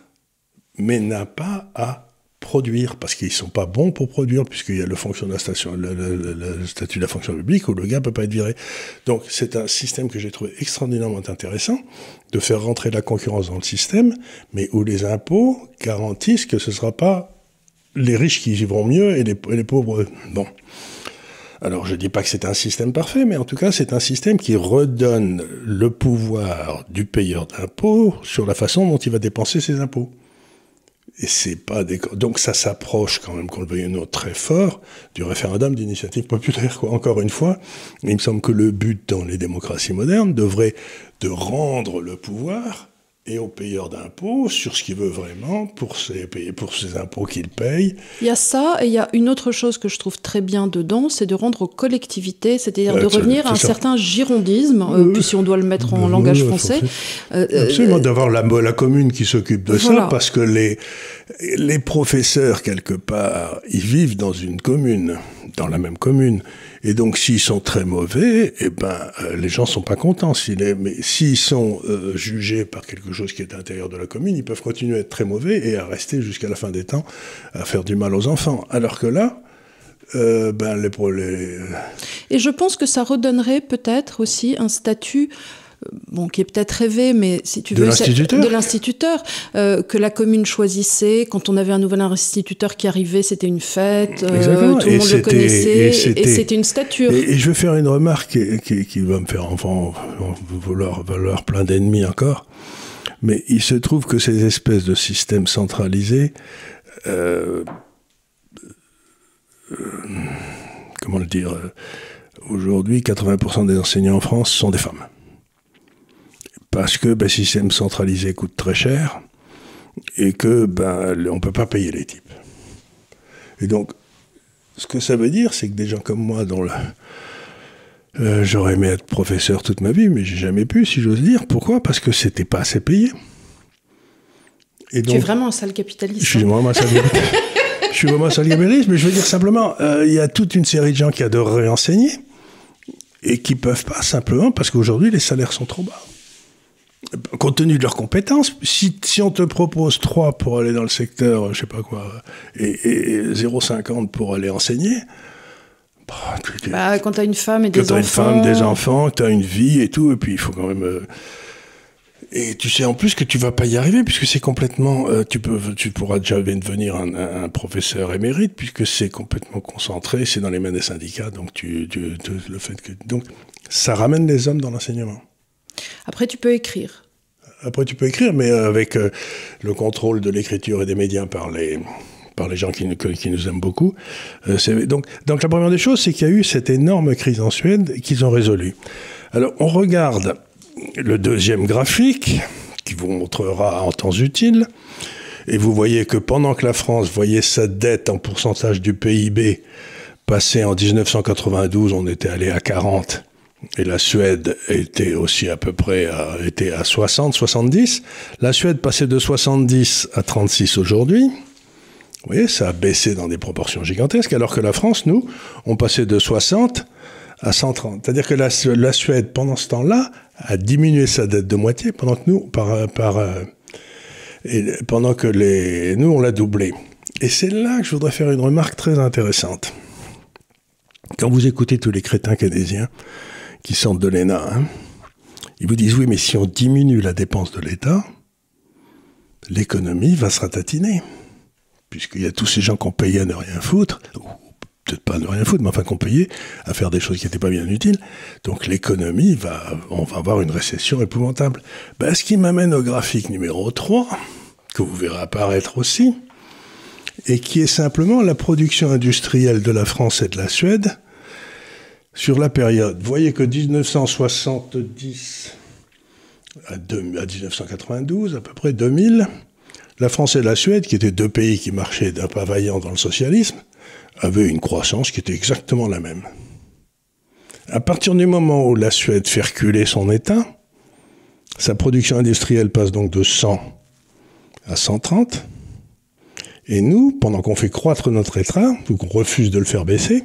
mais n'a pas à produire, parce qu'ils ne sont pas bons pour produire, puisqu'il y a le, fonction de la station, le, statut de la fonction publique, où le gars ne peut pas être viré. Donc c'est un système que j'ai trouvé extraordinairement intéressant, de faire rentrer la concurrence dans le système, mais où les impôts garantissent que ce ne sera pas les riches qui vivront mieux et les, pauvres. Bon. Alors je ne dis pas que c'est un système parfait, mais en tout cas c'est un système qui redonne le pouvoir du payeur d'impôts sur la façon dont il va dépenser ses impôts. Et c'est pas des... donc ça s'approche quand même, qu'on le veuille ou non, très fort du référendum d'initiative populaire. Encore une fois, il me semble que le but dans les démocraties modernes devrait de rendre le pouvoir et aux payeurs d'impôts sur ce qu'il veut vraiment pour ses, pour ses impôts qu'il paye. Il y a ça, et il y a une autre chose que je trouve très bien dedans, c'est de rendre aux collectivités, c'est-à-dire de revenir à un certain girondisme, euh, puis si on doit le mettre en langage français. Euh, euh, Absolument, d'avoir la, la commune qui s'occupe de ça, parce que les, les professeurs, quelque part, ils vivent dans une commune, dans la même commune. Et donc, s'ils sont très mauvais, eh ben, euh, les gens sont pas contents. mais s'ils sont euh, jugés par quelque chose qui est à l'intérieur de la commune, ils peuvent continuer à être très mauvais et à rester jusqu'à la fin des temps à faire du mal aux enfants. Alors que là, euh, ben, les, les... Et je pense que ça redonnerait peut-être aussi un statut bon, qui est peut-être rêvé, mais si tu de veux, de l'instituteur, euh, que la commune choisissait. Quand on avait un nouvel instituteur qui arrivait, c'était une fête, euh, tout le monde le connaissait, et c'était une stature. Et, je vais faire une remarque qui, va me faire enfin vouloir, vouloir plein d'ennemis encore. Mais il se trouve que ces espèces de systèmes centralisés, euh, comment le dire, aujourd'hui, 80% des enseignants en France sont des femmes parce que le ben, système centralisé coûte très cher et que ben, on ne peut pas payer les types. Et donc, ce que ça veut dire, c'est que des gens comme moi, dont euh, j'aurais aimé être professeur toute ma vie, mais j'ai jamais pu, si j'ose dire. Pourquoi? Parce que c'était pas assez payé. Et donc, tu es vraiment un sale capitaliste. Je suis hein? vraiment un sale capitaliste. je suis vraiment un sale capitaliste, mais je veux dire simplement, euh, il y a toute une série de gens qui adoreraient enseigner et qui peuvent pas simplement parce qu'aujourd'hui les salaires sont trop bas. Compte tenu de leurs compétences, si, si, on te propose 3 pour aller dans le secteur, je sais pas quoi, et, et 0,50 pour aller enseigner, bah, bah, quand tu as une femme et des enfants. Quand tu as une femme, des enfants, tu une vie et tout, et puis il faut quand même. Euh, et tu sais en plus que tu vas pas y arriver puisque c'est complètement. Euh, tu peux, tu pourras déjà devenir un, un professeur émérite puisque c'est complètement concentré, c'est dans les mains des syndicats, donc tu, tu, le fait que donc ça ramène les hommes dans l'enseignement. Après, tu peux écrire. Après, tu peux écrire, mais avec euh, le contrôle de l'écriture et des médias par les par les gens qui, qui nous aiment beaucoup. Euh, donc, donc la première des choses, c'est qu'il y a eu cette énorme crise en Suède qu'ils ont résolue. Alors on regarde le deuxième graphique qui vous montrera en temps utile. Et vous voyez que pendant que la France voyait sa dette en pourcentage du PIB passer en 1992, on était allé à 40, et la Suède était aussi à peu près à, était à 60, 70. La Suède passait de 70 à 36 aujourd'hui. Vous voyez, ça a baissé dans des proportions gigantesques, alors que la France, nous, on passait de 60 à 130. C'est-à-dire que la, Suède, pendant ce temps-là, a diminué sa dette de moitié, pendant que nous, par, par, euh, pendant que les, nous, on l'a doublé. Et c'est là que je voudrais faire une remarque très intéressante. Quand vous écoutez tous les crétins canadiens qui sortent de l'ENA, hein, ils vous disent oui, mais si on diminue la dépense de l'État, l'économie va se ratatiner puisqu'il y a tous ces gens qui ont payé à ne rien foutre, ou peut-être pas à ne rien foutre, mais enfin qu'on payé à faire des choses qui n'étaient pas bien utiles. Donc l'économie va, on va avoir une récession épouvantable. Ben, ce qui m'amène au graphique numéro 3, que vous verrez apparaître aussi, et qui est simplement la production industrielle de la France et de la Suède sur la période. Vous voyez que 1970 à, à 1992, à peu près 2000, la France et la Suède, qui étaient deux pays qui marchaient d'un pas vaillant dans le socialisme, avaient une croissance qui était exactement la même. À partir du moment où la Suède fait reculer son État, sa production industrielle passe donc de 100 à 130. Et nous, pendant qu'on fait croître notre État, ou qu'on refuse de le faire baisser,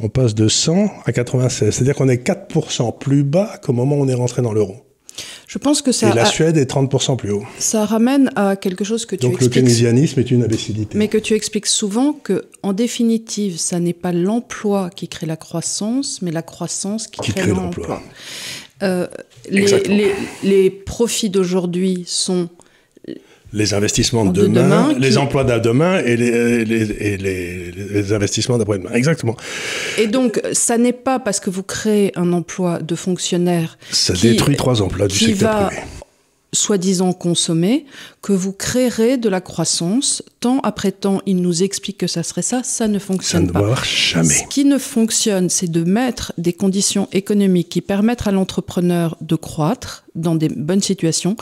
on passe de 100 à 96. C'est-à-dire qu'on est 4% plus bas qu'au moment où on est rentré dans l'euro. Je pense que ça. Et la Suède est 30% plus haut. Ça ramène à quelque chose que tu Donc expliques. Donc le keynésianisme est une imbécilité. Mais que tu expliques souvent que, en définitive, ça n'est pas l'emploi qui crée la croissance, mais la croissance qui, crée, l'emploi. Euh, les, les, profits d'aujourd'hui sont les investissements de demain, les emplois de demain et les, les, les investissements d'après-demain. Exactement. Et donc, ça n'est pas parce que vous créez un emploi de fonctionnaire. Ça détruit trois emplois du secteur va, privé. Soi-disant consommer, que vous créerez de la croissance. Temps après temps, il nous explique que ça serait ça, ça ne fonctionne ça pas. Ne jamais. Ce qui ne fonctionne, c'est de mettre des conditions économiques qui permettent à l'entrepreneur de croître dans des bonnes situations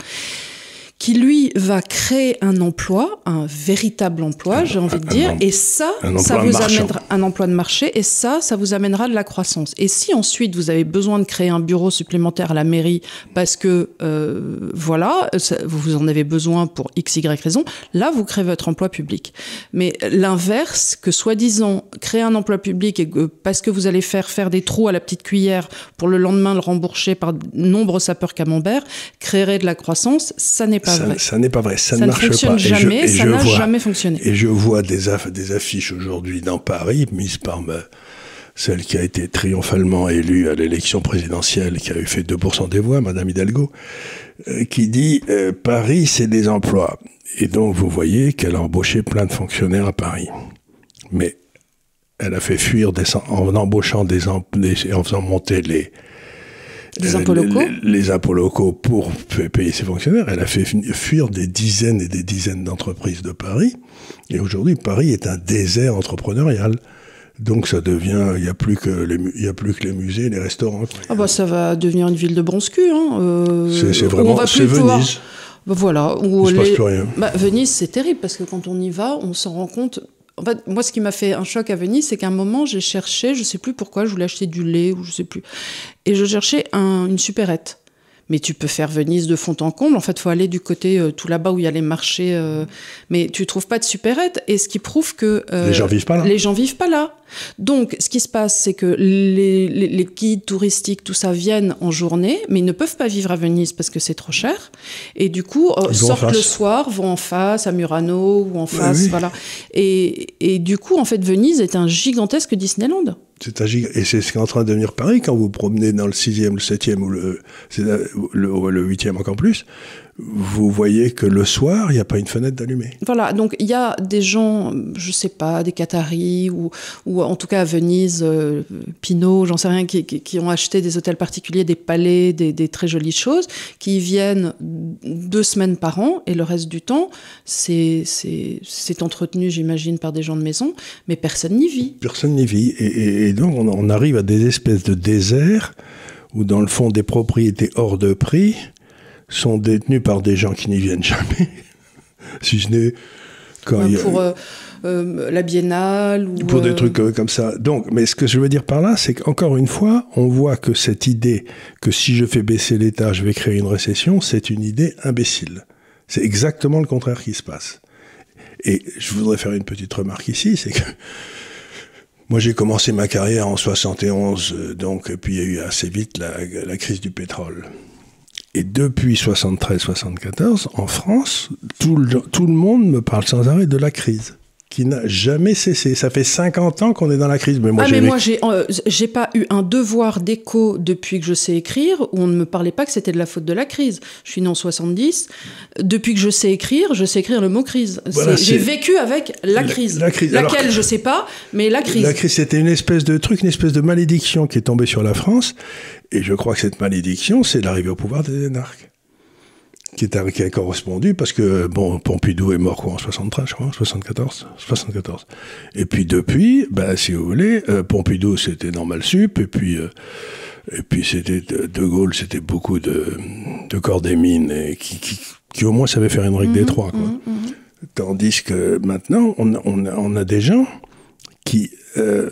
qui lui va créer un emploi, un véritable emploi, j'ai envie de dire, et ça, ça vous amènera un emploi de marché, et ça, ça vous amènera de la croissance. Et si ensuite vous avez besoin de créer un bureau supplémentaire à la mairie parce que euh, voilà, vous en avez besoin pour x y raison, là vous créez votre emploi public. Mais l'inverse, que soi-disant créer un emploi public et que parce que vous allez faire faire des trous à la petite cuillère pour le lendemain le rembourser par nombreux sapeurs camembert, créerait de la croissance, ça n'est pas ça, n'est pas vrai. Ça, ne marche fonctionne pas. Jamais, ça n'a jamais fonctionné. Et je vois des, des affiches aujourd'hui dans Paris, mises par celle qui a été triomphalement élue à l'élection présidentielle, qui a eu fait 2% des voix, Madame Hidalgo, euh, qui dit euh, Paris, c'est des emplois. Et donc, vous voyez qu'elle a embauché plein de fonctionnaires à Paris. Mais elle a fait fuir des, en embauchant des, des en faisant monter les, les impôts locaux les, impôts locaux pour payer ses fonctionnaires. Elle a fait fuir des dizaines et des dizaines d'entreprises de Paris. Et aujourd'hui, Paris est un désert entrepreneurial. Donc ça devient, il n'y a, plus que les, y a plus que les musées, les restaurants. Ah bah ça va devenir une ville de bronze-cul. Hein. Euh, c'est vraiment, c'est Venise. Bah voilà. Où il ne se passe plus rien. Bah, Venise, c'est terrible parce que quand on y va, on s'en rend compte en fait, moi, ce qui m'a fait un choc à Venise, c'est qu'à un moment, j'ai cherché, je sais plus pourquoi, je voulais acheter du lait ou je sais plus, et je cherchais une supérette. Mais tu peux faire Venise de fond en comble. En fait, il faut aller du côté euh, tout là-bas où il y a les marchés. Euh, mais tu trouves pas de supérette. Et ce qui prouve que euh, les gens vivent pas là. Les gens vivent pas là. Donc, ce qui se passe, c'est que les, les, guides touristiques, tout ça, viennent en journée, mais ils ne peuvent pas vivre à Venise parce que c'est trop cher. Et du coup, euh, sortent le soir, vont en face, à Murano ou en face, voilà. Et, et, du coup, en fait, Venise est un gigantesque Disneyland. C'est un et c'est ce qui est en train de devenir Paris quand vous promenez dans le 6e, le 7e ou le, le, le 8e encore plus vous voyez que le soir, il n'y a pas une fenêtre d'allumée. Voilà, donc il y a des gens, je sais pas, des Qataris ou, ou en tout cas à Venise, euh, Pinot, j'en sais rien, qui, qui, ont acheté des hôtels particuliers, des palais, des, des, très jolies choses, qui viennent deux semaines par an et le reste du temps, c'est entretenu, j'imagine, par des gens de maison, mais personne n'y vit. Personne n'y vit. Et, et, donc on, on arrive à des espèces de déserts où dans le fond des propriétés hors de prix sont détenus par des gens qui n'y viennent jamais, si ce n'est quand il y a... Pour euh, euh, la biennale ou... Pour des euh, trucs comme ça. Donc, mais ce que je veux dire par là, c'est qu'encore une fois, on voit que cette idée que si je fais baisser l'État, je vais créer une récession, c'est une idée imbécile. C'est exactement le contraire qui se passe. Et je voudrais faire une petite remarque ici, c'est que moi, j'ai commencé ma carrière en 71, donc, puis il y a eu assez vite la, la crise du pétrole. Et depuis 73-74, en France, tout le, tout le monde me parle sans arrêt de la crise qui n'a jamais cessé. Ça fait 50 ans qu'on est dans la crise. Mais moi, ah, mais moi, j'ai, euh, pas eu un devoir d'écho depuis que je sais écrire où on ne me parlait pas que c'était de la faute de la crise. Je suis né en 70. Depuis que je sais écrire, je sais écrire le mot crise. j'ai vécu avec la crise. La, crise. Laquelle, je sais pas, mais la crise. La crise, c'était une espèce de truc, une espèce de malédiction qui est tombée sur la France. Et je crois que cette malédiction, c'est l'arrivée au pouvoir des énarques qui, est, qui a correspondu parce que bon Pompidou est mort quoi en 73 je crois 74 74 et puis depuis ben si vous voulez euh, Pompidou c'était normal sup et puis euh, et puis c'était De Gaulle c'était beaucoup de de corps des mines et qui, qui, qui, au moins savait faire une règle des mhm, trois quoi mhm, mhm. tandis que maintenant on, on, a, on a des gens qui euh,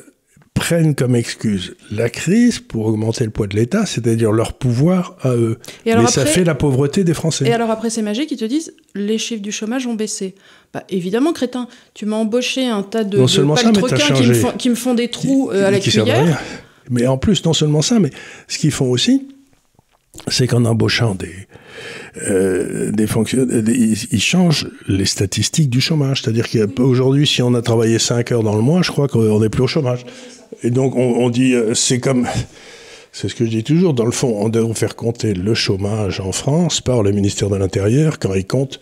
prennent comme excuse la crise pour augmenter le poids de l'État, c'est-à-dire leur pouvoir à eux. Et Mais ça fait la pauvreté des Français. Et alors après, c'est magique, ils te disent les chiffres du chômage ont baissé. Bah, évidemment, crétin, tu m'as embauché un tas de, non seulement ça, qui, me font, qui me font des trous euh, à la cuillère. Mais en plus, non seulement ça, mais ce qu'ils font aussi, c'est qu'en embauchant des, euh, des fonctionnaires, ils, changent les statistiques du chômage. C'est-à-dire qu'aujourd'hui, si on a travaillé 5 heures dans le mois, je crois qu'on n'est plus au chômage. Et donc, on, dit, euh, c'est comme. C'est ce que je dis toujours. Dans le fond, on devrait faire compter le chômage en France par le ministère de l'Intérieur quand il compte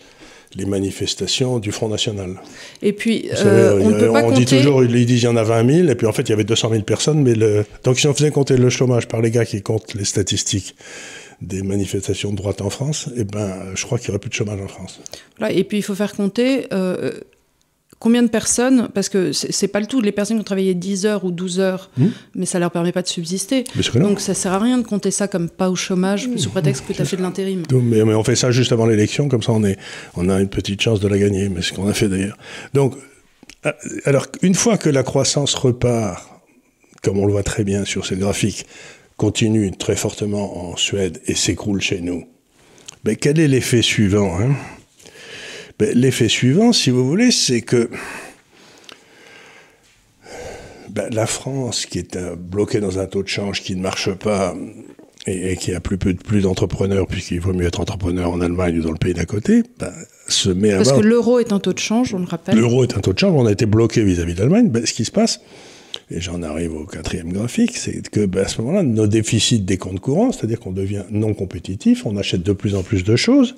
les manifestations du Front National. Et puis, euh, on, peut pas on dit toujours, ils disent il y en a 20 000, et puis en fait, il y avait 200 000 personnes. Mais le... Donc, si on faisait compter le chômage par les gars qui comptent les statistiques des manifestations de droite en France, eh ben, je crois qu'il n'y aurait plus de chômage en France. Voilà, et puis, il faut faire compter. Euh, Combien de personnes, parce que c'est pas le tout, les personnes qui ont travaillé 10 heures ou 12 heures, hmm. mais ça leur permet pas de subsister. Donc ça sert à rien de compter ça comme pas au chômage, sous prétexte que tu as fait de l'intérim. Mais, mais, on fait ça juste avant l'élection, comme ça on, est, on a une petite chance de la gagner, mais ce qu'on a fait d'ailleurs. Donc, euh, alors une fois que la croissance repart, comme on le voit très bien sur ces graphiques, continue très fortement en Suède et s'écroule chez nous, ben, quel est l'effet suivant hein? Ben, l'effet suivant, si vous voulez, c'est que ben, la France, qui est euh, bloquée dans un taux de change qui ne marche pas et, qui a plus, plus, plus d'entrepreneurs, puisqu'il vaut mieux être entrepreneur en Allemagne ou dans le pays d'à côté, ben, se met à. Parce que l'euro est un taux de change, on le rappelle. L'euro est un taux de change, on a été bloqué vis-à-vis de l'Allemagne. ce qui se passe, et j'en arrive au quatrième graphique, c'est que à ce moment-là, nos déficits des comptes courants, c'est-à-dire qu'on devient non compétitif, on achète de plus en plus de choses,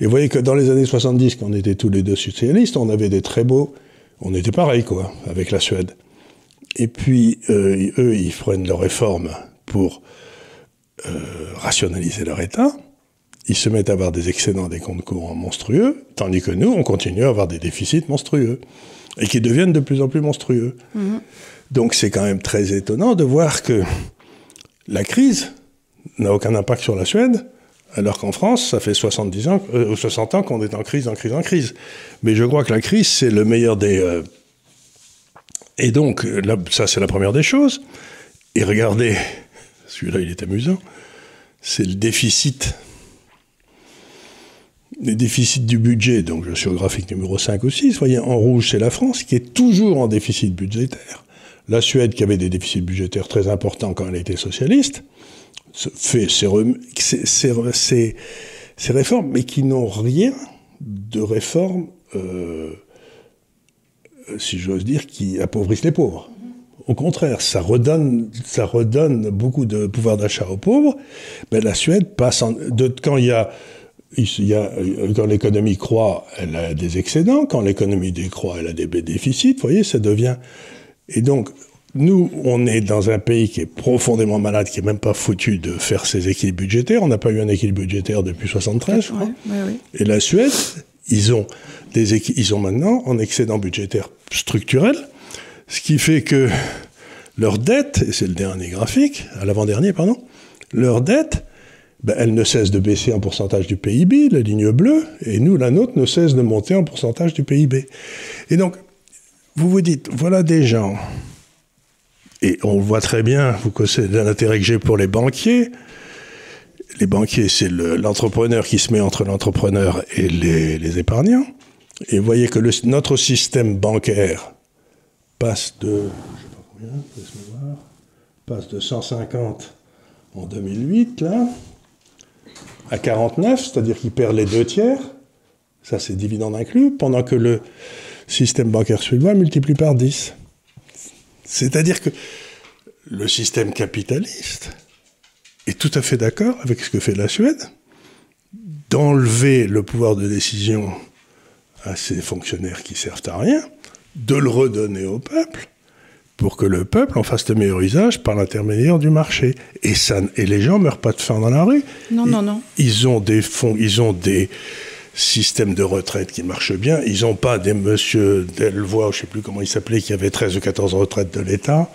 et vous voyez que dans les années 70, quand on était tous les deux socialistes, on avait des très beaux... On était pareil, quoi, avec la Suède. Et puis, euh, eux, ils prennent leurs réformes pour euh, rationaliser leur État. Ils se mettent à avoir des excédents des comptes courants monstrueux, tandis que nous, on continue à avoir des déficits monstrueux, et qui deviennent de plus en plus monstrueux. Mm-hmm. Donc c'est quand même très étonnant de voir que la crise n'a aucun impact sur la Suède, alors qu'en France, ça fait 70 ans, euh, 60 ans qu'on est en crise, en crise, en crise. Mais je crois que la crise, c'est le meilleur des... Euh, et donc, là, ça, c'est la première des choses. Et regardez, celui-là, il est amusant, c'est le déficit. Les déficits du budget, donc je suis au graphique numéro 5 ou 6, vous voyez, en rouge, c'est la France qui est toujours en déficit budgétaire. La Suède, qui avait des déficits budgétaires très importants quand elle était socialiste, fait ces, réformes, mais qui n'ont rien de réformes, euh, si j'ose dire, qui appauvrissent les pauvres. Au contraire, ça redonne, beaucoup de pouvoir d'achat aux pauvres. Mais la Suède passe en, quand il y a il y a, quand l'économie croît, elle a des excédents. Quand l'économie décroît, elle a des déficits. Vous voyez, ça devient. Et donc, nous, on est dans un pays qui est profondément malade, qui n'est même pas foutu de faire ses équilibres budgétaires. On n'a pas eu un équilibre budgétaire depuis 73, je crois. Et la Suède, ils ont, des ils ont maintenant un excédent budgétaire structurel, ce qui fait que leur dette, et c'est le dernier graphique, à l'avant-dernier, pardon, leur dette, ben, elle ne cesse de baisser en pourcentage du PIB, la ligne bleue, et nous, la nôtre, ne cesse de monter en pourcentage du PIB. Et donc, vous vous dites, voilà des gens et on voit très bien, vous connaissez l'intérêt que j'ai pour les banquiers. Les banquiers, c'est l'entrepreneur qui se met entre l'entrepreneur et les, épargnants. Et vous voyez que notre système bancaire passe de, je sais pas combien, passe de 150 en 2008, là, à 49, c'est-à-dire qu'il perd les deux tiers. Ça, c'est dividende inclus, pendant que le système bancaire suédois multiplie par 10. C'est-à-dire que le système capitaliste est tout à fait d'accord avec ce que fait la Suède, d'enlever le pouvoir de décision à ces fonctionnaires qui servent à rien, de le redonner au peuple, pour que le peuple en fasse le meilleur usage par l'intermédiaire du marché. Et, ça, et les gens meurent pas de faim dans la rue. Non, non, non. Ils ont des fonds, ils ont des système de retraite qui marche bien. Ils n'ont pas des monsieur Delvoye, je ne sais plus comment il s'appelait, qui avait 13 ou 14 retraites de l'État.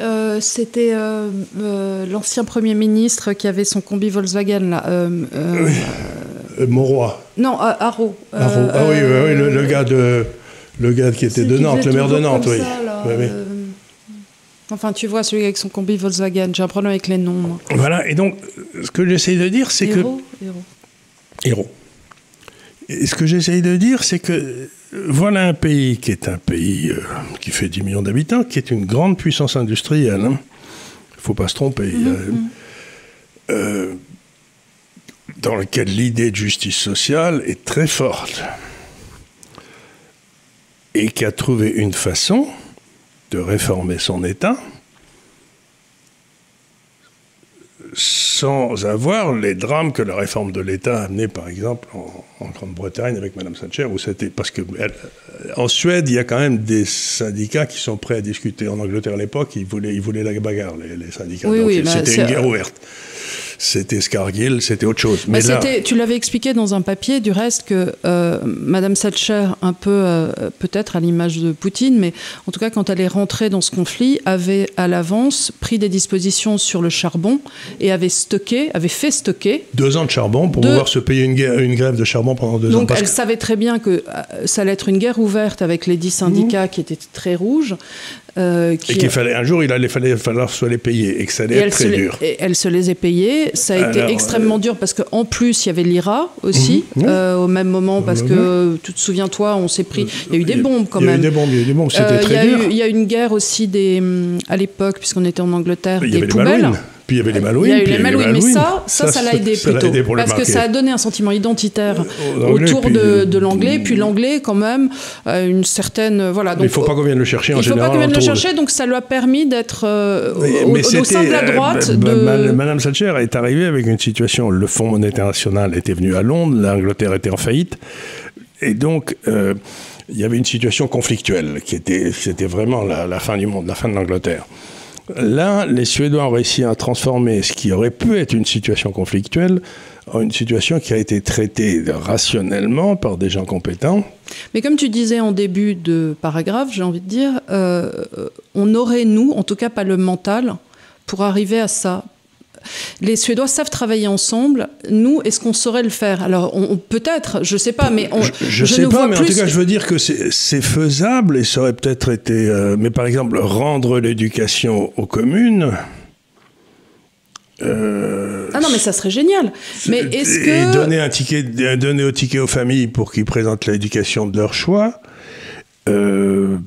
Euh, c'était euh, euh, l'ancien Premier ministre qui avait son combi Volkswagen, là. Oui. Mauroy. Non, Haro. ah oui, oui, le, gars de, le gars qui était de Nantes, le maire de Nantes, oui. Enfin, tu vois, celui avec son combi Volkswagen, j'ai un problème avec les noms. Voilà, et donc, ce que j'essaie de dire, c'est que... Héros. Héros ce que j'essaye de dire, c'est que euh, voilà un pays qui est un pays euh, qui fait 10 millions d'habitants, qui est une grande puissance industrielle. Il hein. ne faut pas se tromper. Mhm, euh, dans lequel l'idée de justice sociale est très forte. Et qui a trouvé une façon de réformer son État sans avoir les drames que la réforme de l'État a amené, par exemple, en, Grande-Bretagne avec Mme Thatcher, où c'était parce que en Suède, il y a quand même des syndicats qui sont prêts à discuter. En Angleterre à l'époque, ils voulaient, ils voulaient la bagarre, les, syndicats. Oui, c'était une guerre ouverte c'était Scargill, c'était autre chose. Mais, tu l'avais expliqué dans un papier, du reste, que euh, Madame Thatcher, un peu euh, peut-être à l'image de Poutine, mais en tout cas, quand elle est rentrée dans ce conflit, avait à l'avance pris des dispositions sur le charbon et avait stocké, avait fait stocker. Deux ans de charbon pour pouvoir se payer une, une, grève de charbon pendant deux ans. Donc elle savait très bien que euh, ça allait être une guerre ouverte avec les dix syndicats mmh. qui étaient très rouges. Euh, et qu'il fallait un jour, il allait fallait, falloir se les payer et que ça allait être très dur. et elle se les a payés. Ça a été extrêmement euh, dur parce qu'en plus, il y avait l'IRA aussi, mhm. euh, au même moment, parce que, tu te souviens-toi, on s'est pris. Il y a eu des bombes quand même. Il y a eu des bombes, il y a eu des bombes, c'était très dur. Il y a eu une guerre aussi des, à l'époque, puisqu'on était en Angleterre, des poubelles. Puis il y avait les Malouines. Il y a eu les Malouines, mais ça, ça, ça l'a aidé plutôt. parce que ça a donné un sentiment identitaire autour de, l'anglais. Puis l'anglais, quand même, une certaine. Voilà, donc, il ne faut pas qu'on vienne le chercher en général. Il ne faut pas qu'on vienne le donc ça lui a permis d'être au, sein de la droite. Madame Thatcher est arrivée avec une situation. Le Fonds monétaire national était venu à Londres, l'Angleterre était en faillite. Et donc. il y avait une situation conflictuelle qui était, c'était vraiment la, la, fin du monde, la fin de l'Angleterre. Là, les Suédois ont réussi à transformer ce qui aurait pu être une situation conflictuelle en une situation qui a été traitée rationnellement par des gens compétents. Mais comme tu disais en début de paragraphe, j'ai envie de dire, euh, on aurait, nous, en tout cas pas le mental, pour arriver à ça, les Suédois savent travailler ensemble. Nous, est-ce qu'on saurait le faire? Alors, on, peut-être, je ne sais pas, mais on, je, ne sais pas, mais en tout cas, je veux dire que c'est faisable et ça aurait peut-être été. Euh, mais par exemple, rendre l'éducation aux communes. Euh, ah non, mais ça serait génial. Mais est-ce que et donner un ticket, donner au ticket aux familles pour qu'ils présentent l'éducation de leur choix. Euh,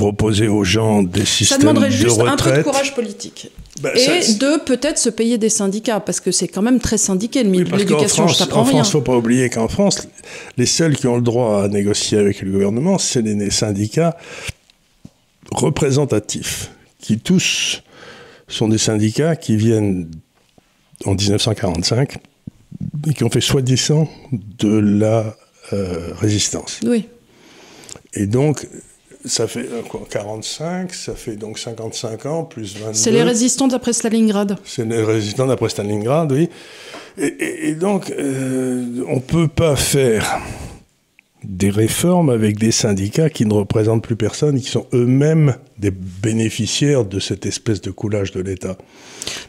proposer aux gens des systèmes Ça demanderait juste de un peu de retraite. courage politique. Ben, Et ça- de peut-être se payer des syndicats, parce que c'est quand même très syndiqué le de l'éducation, je France, t'apprends en rien. France, faut pas oublier qu'en France, les seuls qui ont le droit à négocier avec le gouvernement, c'est les les syndicats représentatifs, qui tous sont des syndicats qui viennent en 1945 et qui ont fait soi-disant de la euh, résistance. Oui. Et donc, ça fait euh, quoi, 45, ça fait donc 55 ans, plus 22. C'est les résistants d'après Stalingrad. C'est les résistants d'après Stalingrad, oui. Et, et- et donc, euh, on ne peut pas faire des réformes avec des syndicats qui ne représentent plus personne, qui sont eux-mêmes des bénéficiaires de cette espèce de coulage de l'État.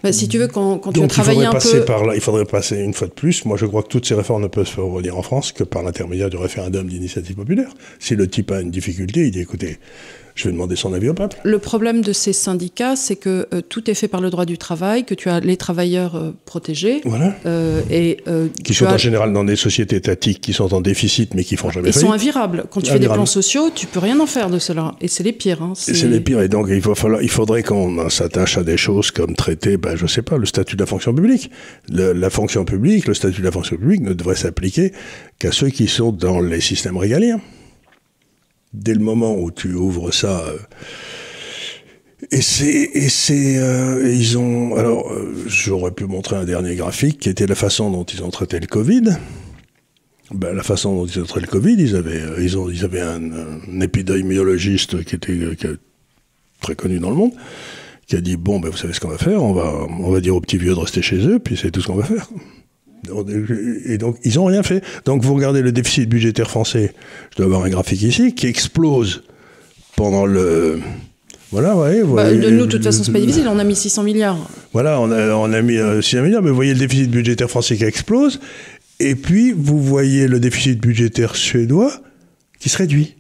Bah, si tu veux, quand, quand Donc, il travaillé faudrait un passer peu... par là. Il faudrait passer une fois de plus. Moi, je crois que toutes ces réformes ne peuvent se faire en France que par l'intermédiaire du référendum d'initiative populaire. Si le type a une difficulté, il dit écoutez, je vais demander son avis au peuple. Le problème de ces syndicats, c'est que euh, tout est fait par le droit du travail, que tu as les travailleurs euh, protégés, Voilà. euh, et Qui sont as- en général dans des sociétés étatiques qui sont en déficit mais qui font jamais ils sont faillite. invirables. Quand tu fais des plans sociaux, tu peux rien en faire de cela. Et c'est les pires. hein. Et C'est les pires. Et donc, il, va falloir, il faudrait qu'on s'attache à des choses comme traiter, ben, je sais pas, le statut de la fonction publique. Le- la fonction publique, le statut de la fonction publique ne devrait s'appliquer qu'à ceux qui sont dans les systèmes régaliens. Dès le moment où tu ouvres ça. euh, et c'est, et c'est, euh, ils ont, alors, euh, j'aurais pu montrer un dernier graphique qui était la façon dont ils ont traité le Covid. Ben, la façon dont ils ont traité le Covid, ils avaient, ils ont, ils avaient un, épidémiologiste qui était, très connu dans le monde, qui a dit bon, ben, vous savez ce qu'on va faire, on va, on va dire aux petits vieux de rester chez eux, puis c'est tout ce qu'on va faire. Et donc, ils n'ont rien fait. Donc, vous regardez le déficit budgétaire français, je dois avoir un graphique ici, qui explose pendant le. Voilà, ouais, vous Bah, voyez, de nous, de toute façon, c'est pas difficile. On a mis 600 milliards. voilà, on a, on a mis euh, 6 milliards, mais vous voyez le déficit budgétaire français qui explose, et puis vous voyez le déficit budgétaire suédois qui se réduit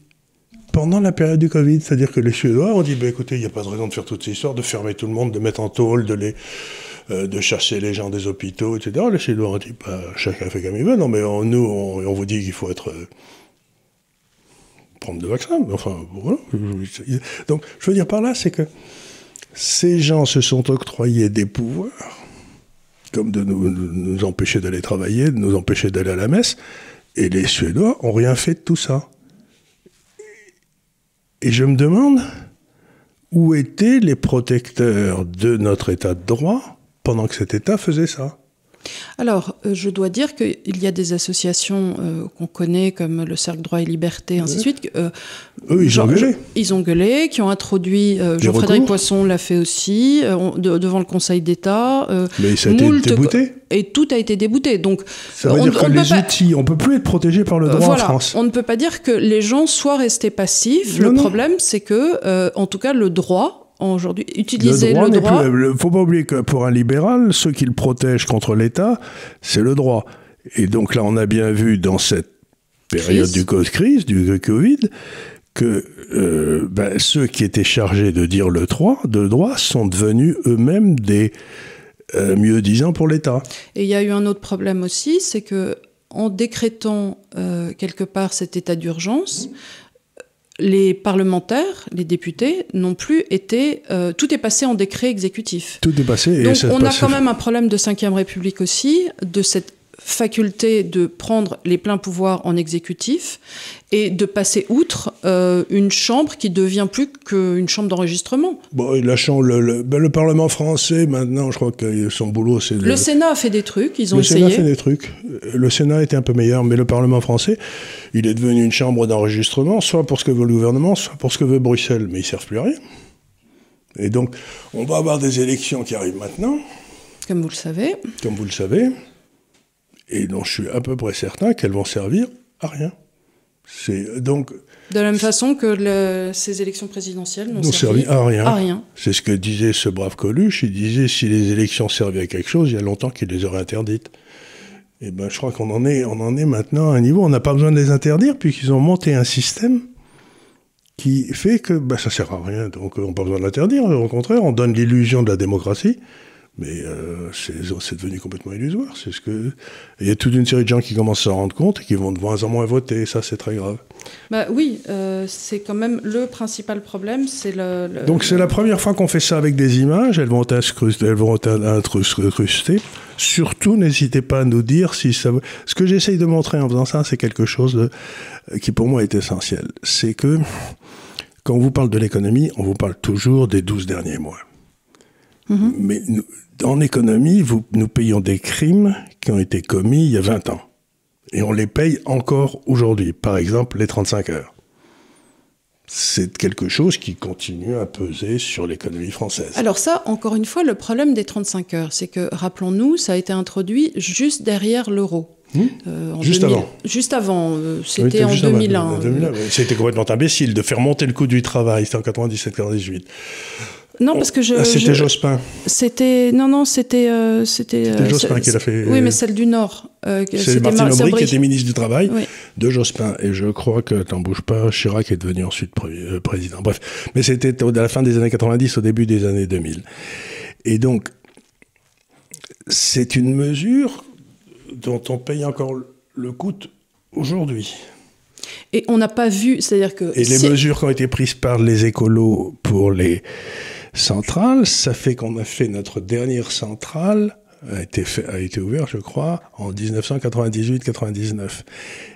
pendant la période du Covid. C'est-à-dire que les Suédois ont dit, bah, écoutez, il n'y a pas de raison de faire toutes ces histoires, de fermer tout le monde, de mettre en tôle, de, les, euh, de chasser les gens des hôpitaux, etc. Les Suédois dit, bah, chacun fait comme il veut. Non, mais on- nous, on, vous dit qu'il faut être... euh, prendre le vaccin. Mais Enfin, voilà. Donc, je veux dire par là, c'est que ces gens se sont octroyés des pouvoirs, comme de nous, de nous empêcher d'aller travailler, de nous empêcher d'aller à la messe, et les Suédois ont rien fait de tout ça. Et je me demande où étaient les protecteurs de notre état de droit pendant que cet état faisait ça. Alors, euh, je dois dire qu'il y a des associations euh, qu'on connaît comme le Cercle Droit et Liberté, ainsi de suite. euh, Eux, ils ont gueulé. Ils ont gueulé, qui ont introduit. Jean-Frédéric. Poisson l'a fait aussi, de- devant le Conseil d'État. Mais ça a été débouté. Et tout a été débouté. Donc, Ça veut on- dire que on ne peut les pas- outils, on peut plus être protégé par le droit voilà, en France. on ne peut pas dire que les gens soient restés passifs. Non, le non. problème, c'est que, en tout cas, le droit, aujourd'hui, droit le droit. Il faut pas oublier que pour un libéral, ceux qui le protègent contre l'État, c'est le droit. Et donc là, on a bien vu dans cette période Crise. du Covid, que euh, ben, ceux qui étaient chargés de dire le droit, de droit sont devenus eux-mêmes des euh, mieux disants pour l'État. Et il y a eu un autre problème aussi, c'est que en décrétant euh, quelque part cet état d'urgence, les parlementaires, les députés, n'ont plus été. euh, tout est passé en décret exécutif. Tout est passé. et Donc on a quand même un problème de Ve République aussi, de cette faculté de prendre les pleins pouvoirs en exécutif et de passer outre euh, une chambre qui devient plus qu'une chambre d'enregistrement. Bon, la chambre- le, le- ben, le Parlement français, maintenant, je crois que son boulot, c'est de- Le Sénat a fait des trucs, ils ont le Sénat essayé. fait des trucs. Le Sénat était un peu meilleur, mais le Parlement français, il est devenu une chambre d'enregistrement, soit pour ce que veut le gouvernement, soit pour ce que veut Bruxelles, mais ils servent plus à rien. Et donc, on va avoir des élections qui arrivent maintenant, Comme vous le savez. comme vous le savez, et dont je suis à peu près certain qu'elles vont servir à rien. C'est donc De la même façon que le- ces élections présidentielles n'ont servi, servi à rien. à rien. C'est ce que disait ce brave Coluche. Il disait si les élections servaient à quelque chose, il y a longtemps qu'il les aurait interdites. Et ben, je crois qu'on en est, on en est maintenant à un niveau. On n'a pas besoin de les interdire puisqu'ils ont monté un système qui fait que ben, ça sert à rien. Donc, on n'a pas besoin de l'interdire. Au contraire, on donne l'illusion de la démocratie Mais euh, c'est devenu complètement illusoire. C'est ce que il y a toute une série de gens qui commencent à s'en rendre compte et qui vont de moins en moins voter. Et ça, c'est très grave. Bah oui, euh, c'est quand même le principal problème. C'est le, Donc c'est la première fois qu'on fait ça avec des images. Elles vont être elles vont incrustées. Surtout, n'hésitez pas à nous dire si ça. Ce que j'essaye de montrer en faisant ça, c'est quelque chose de, qui pour moi est essentiel. C'est que quand on vous parle de l'économie, on vous parle toujours des 12 derniers mois. Mhm. Mais en économie, nous payons des crimes qui ont été commis il y a 20 ans. Et on les paye encore aujourd'hui. Par exemple, les 35 heures. C'est quelque chose qui continue à peser sur l'économie française. Alors ça, encore une fois, le problème des 35 heures, c'est que, rappelons-nous, ça a été introduit juste derrière l'euro. Hmm euh, juste, avant. juste avant. Euh, c'était en 2001. C'était complètement imbécile de faire monter le coût du travail. C'était en 97-98. Non, parce que je. Ah, c'était Jospin. C'était non, non, c'était euh, c'était. Jospin qui l'a fait. Oui, mais celle du Nord. c'est Martin Aubry qui était ministre du travail de Jospin, et je crois que t'en bouges pas. Chirac est devenu ensuite président. Bref, mais c'était à la fin des années 90, au début des années 2000. Et donc, c'est une mesure dont on paye encore le coût aujourd'hui. Et on n'a pas vu, c'est-à-dire que... Et les mesures qui ont été prises par les écolos pour les centrales, ça fait qu'on a fait notre dernière centrale, a été, fait, a été ouverte, je crois, en 1998-99.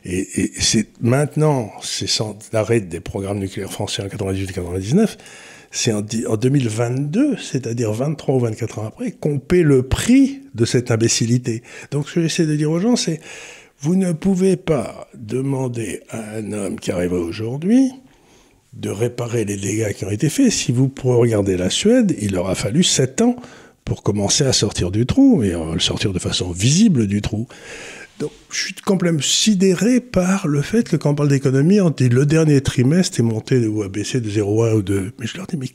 Et, et c'est maintenant, c'est l'arrêt des programmes nucléaires français en 98-99, c'est en, 2022, c'est-à-dire 23 ou 24 ans après, qu'on paie le prix de cette imbécilité. Donc ce que j'essaie de dire aux gens, c'est vous ne pouvez pas demander à un homme qui arrive aujourd'hui de réparer les dégâts qui ont été faits. Si vous regardez la Suède, il leur a fallu 7 ans pour commencer à sortir du trou, et le sortir de façon visible du trou. Donc, je suis complètement sidéré par le fait que quand on parle d'économie, on dit le dernier trimestre est monté ou a baissé de 0,1 ou 2. Mais je leur dis, mais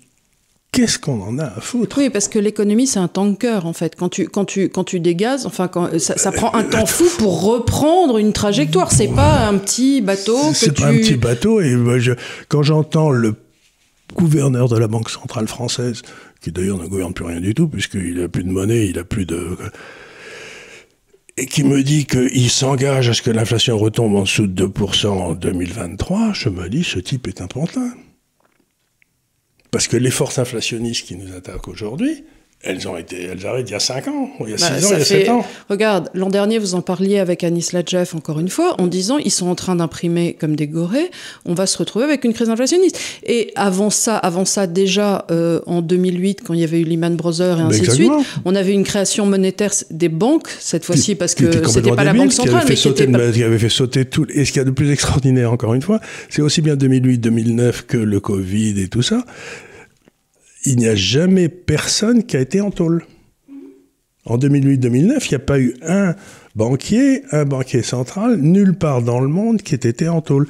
qu'est-ce qu'on en a à foutre? Oui, parce que l'économie, c'est un tanker, en fait. Quand tu, quand tu, quand tu dégazes, enfin, quand, ça, prend un temps fou pour reprendre une trajectoire. C'est pas un petit bateau que C'est pas un petit bateau. Et quand j'entends le gouverneur de la Banque centrale française, qui d'ailleurs ne gouverne plus rien du tout, puisqu'il n'a plus de monnaie, il n'a plus de et qui me dit qu'il s'engage à ce que l'inflation retombe en dessous de 2% en 2023, je me dis, ce type est un pantin. Parce que les forces inflationnistes qui nous attaquent aujourd'hui, elles ont été, elles arrêtent il y a 5 ans, il y a 6 bah, ans, il y a 7 ans. Regarde, l'an dernier, vous en parliez avec Anis Ladjef, encore une fois, en disant ils sont en train d'imprimer comme des gorées, on va se retrouver avec une crise inflationniste. Et avant ça, avant ça déjà, euh, en 2008, quand il y avait eu Lehman Brothers et ainsi de suite, on avait une création monétaire des banques, cette fois-ci, parce que c'était pas la Banque centrale, mais qui, qui avait fait sauter tout. Et ce qu'il y a de plus extraordinaire, encore une fois, c'est aussi bien 2008-2009 que le Covid et tout ça il n'y a jamais personne qui a été en tôle. En 2008-2009, il n'y a pas eu un banquier, un banquier central, nulle part dans le monde qui ait été en tôle.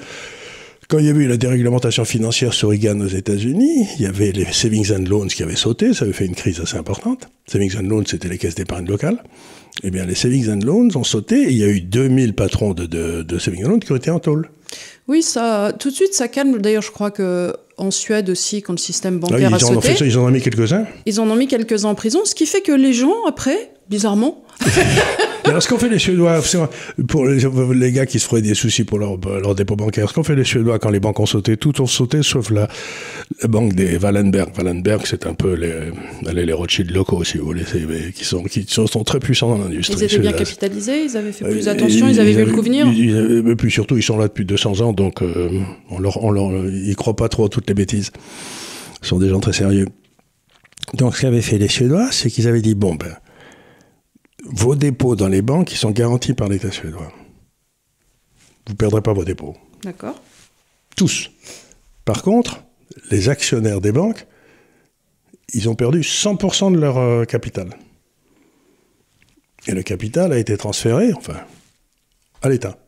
Quand il y avait eu la déréglementation financière sur Reagan aux États-Unis, il y avait les savings and loans qui avaient sauté, ça avait fait une crise assez importante. Savings and loans, c'était les caisses d'épargne locales. Eh bien, les savings and loans ont sauté et il y a eu 2000 patrons de, savings and loans qui ont été en tôle. Oui, ça, tout de suite, ça calme. D'ailleurs, je crois que en Suède aussi, quand le système ah bancaire a sauté, ils en ont mis quelques-uns. Ils en ont mis quelques-uns en prison, ce qui fait que les gens, après, bizarrement, Alors, ce qu'ont fait les Suédois, pour les, gars qui se feraient des soucis pour leur, leur dépôt bancaire, ce qu'ont fait les Suédois quand les banques ont sauté, tout ont sauté sauf la, banque des Wallenberg. Wallenberg, c'est un peu les, les Rothschild locaux, si vous voulez, qui, sont, qui sont, très puissants dans l'industrie. Ils étaient bien capitalisés, ils avaient fait plus euh, attention, ils, avaient vu le coup venir. Mais puis surtout, ils sont là depuis 200 ans, donc euh, on leur, on leur, ils croient pas trop à toutes les bêtises. Ce sont des gens très sérieux. Donc, ce qu'avaient fait les Suédois, c'est qu'ils avaient dit bon, ben, vos dépôts dans les banques, ils sont garantis par l'État suédois. Vous ne perdrez pas vos dépôts. D'accord. Tous. Par contre, les actionnaires des banques, ils ont perdu 100% de leur euh, capital. Et le capital a été transféré, enfin, à l'État.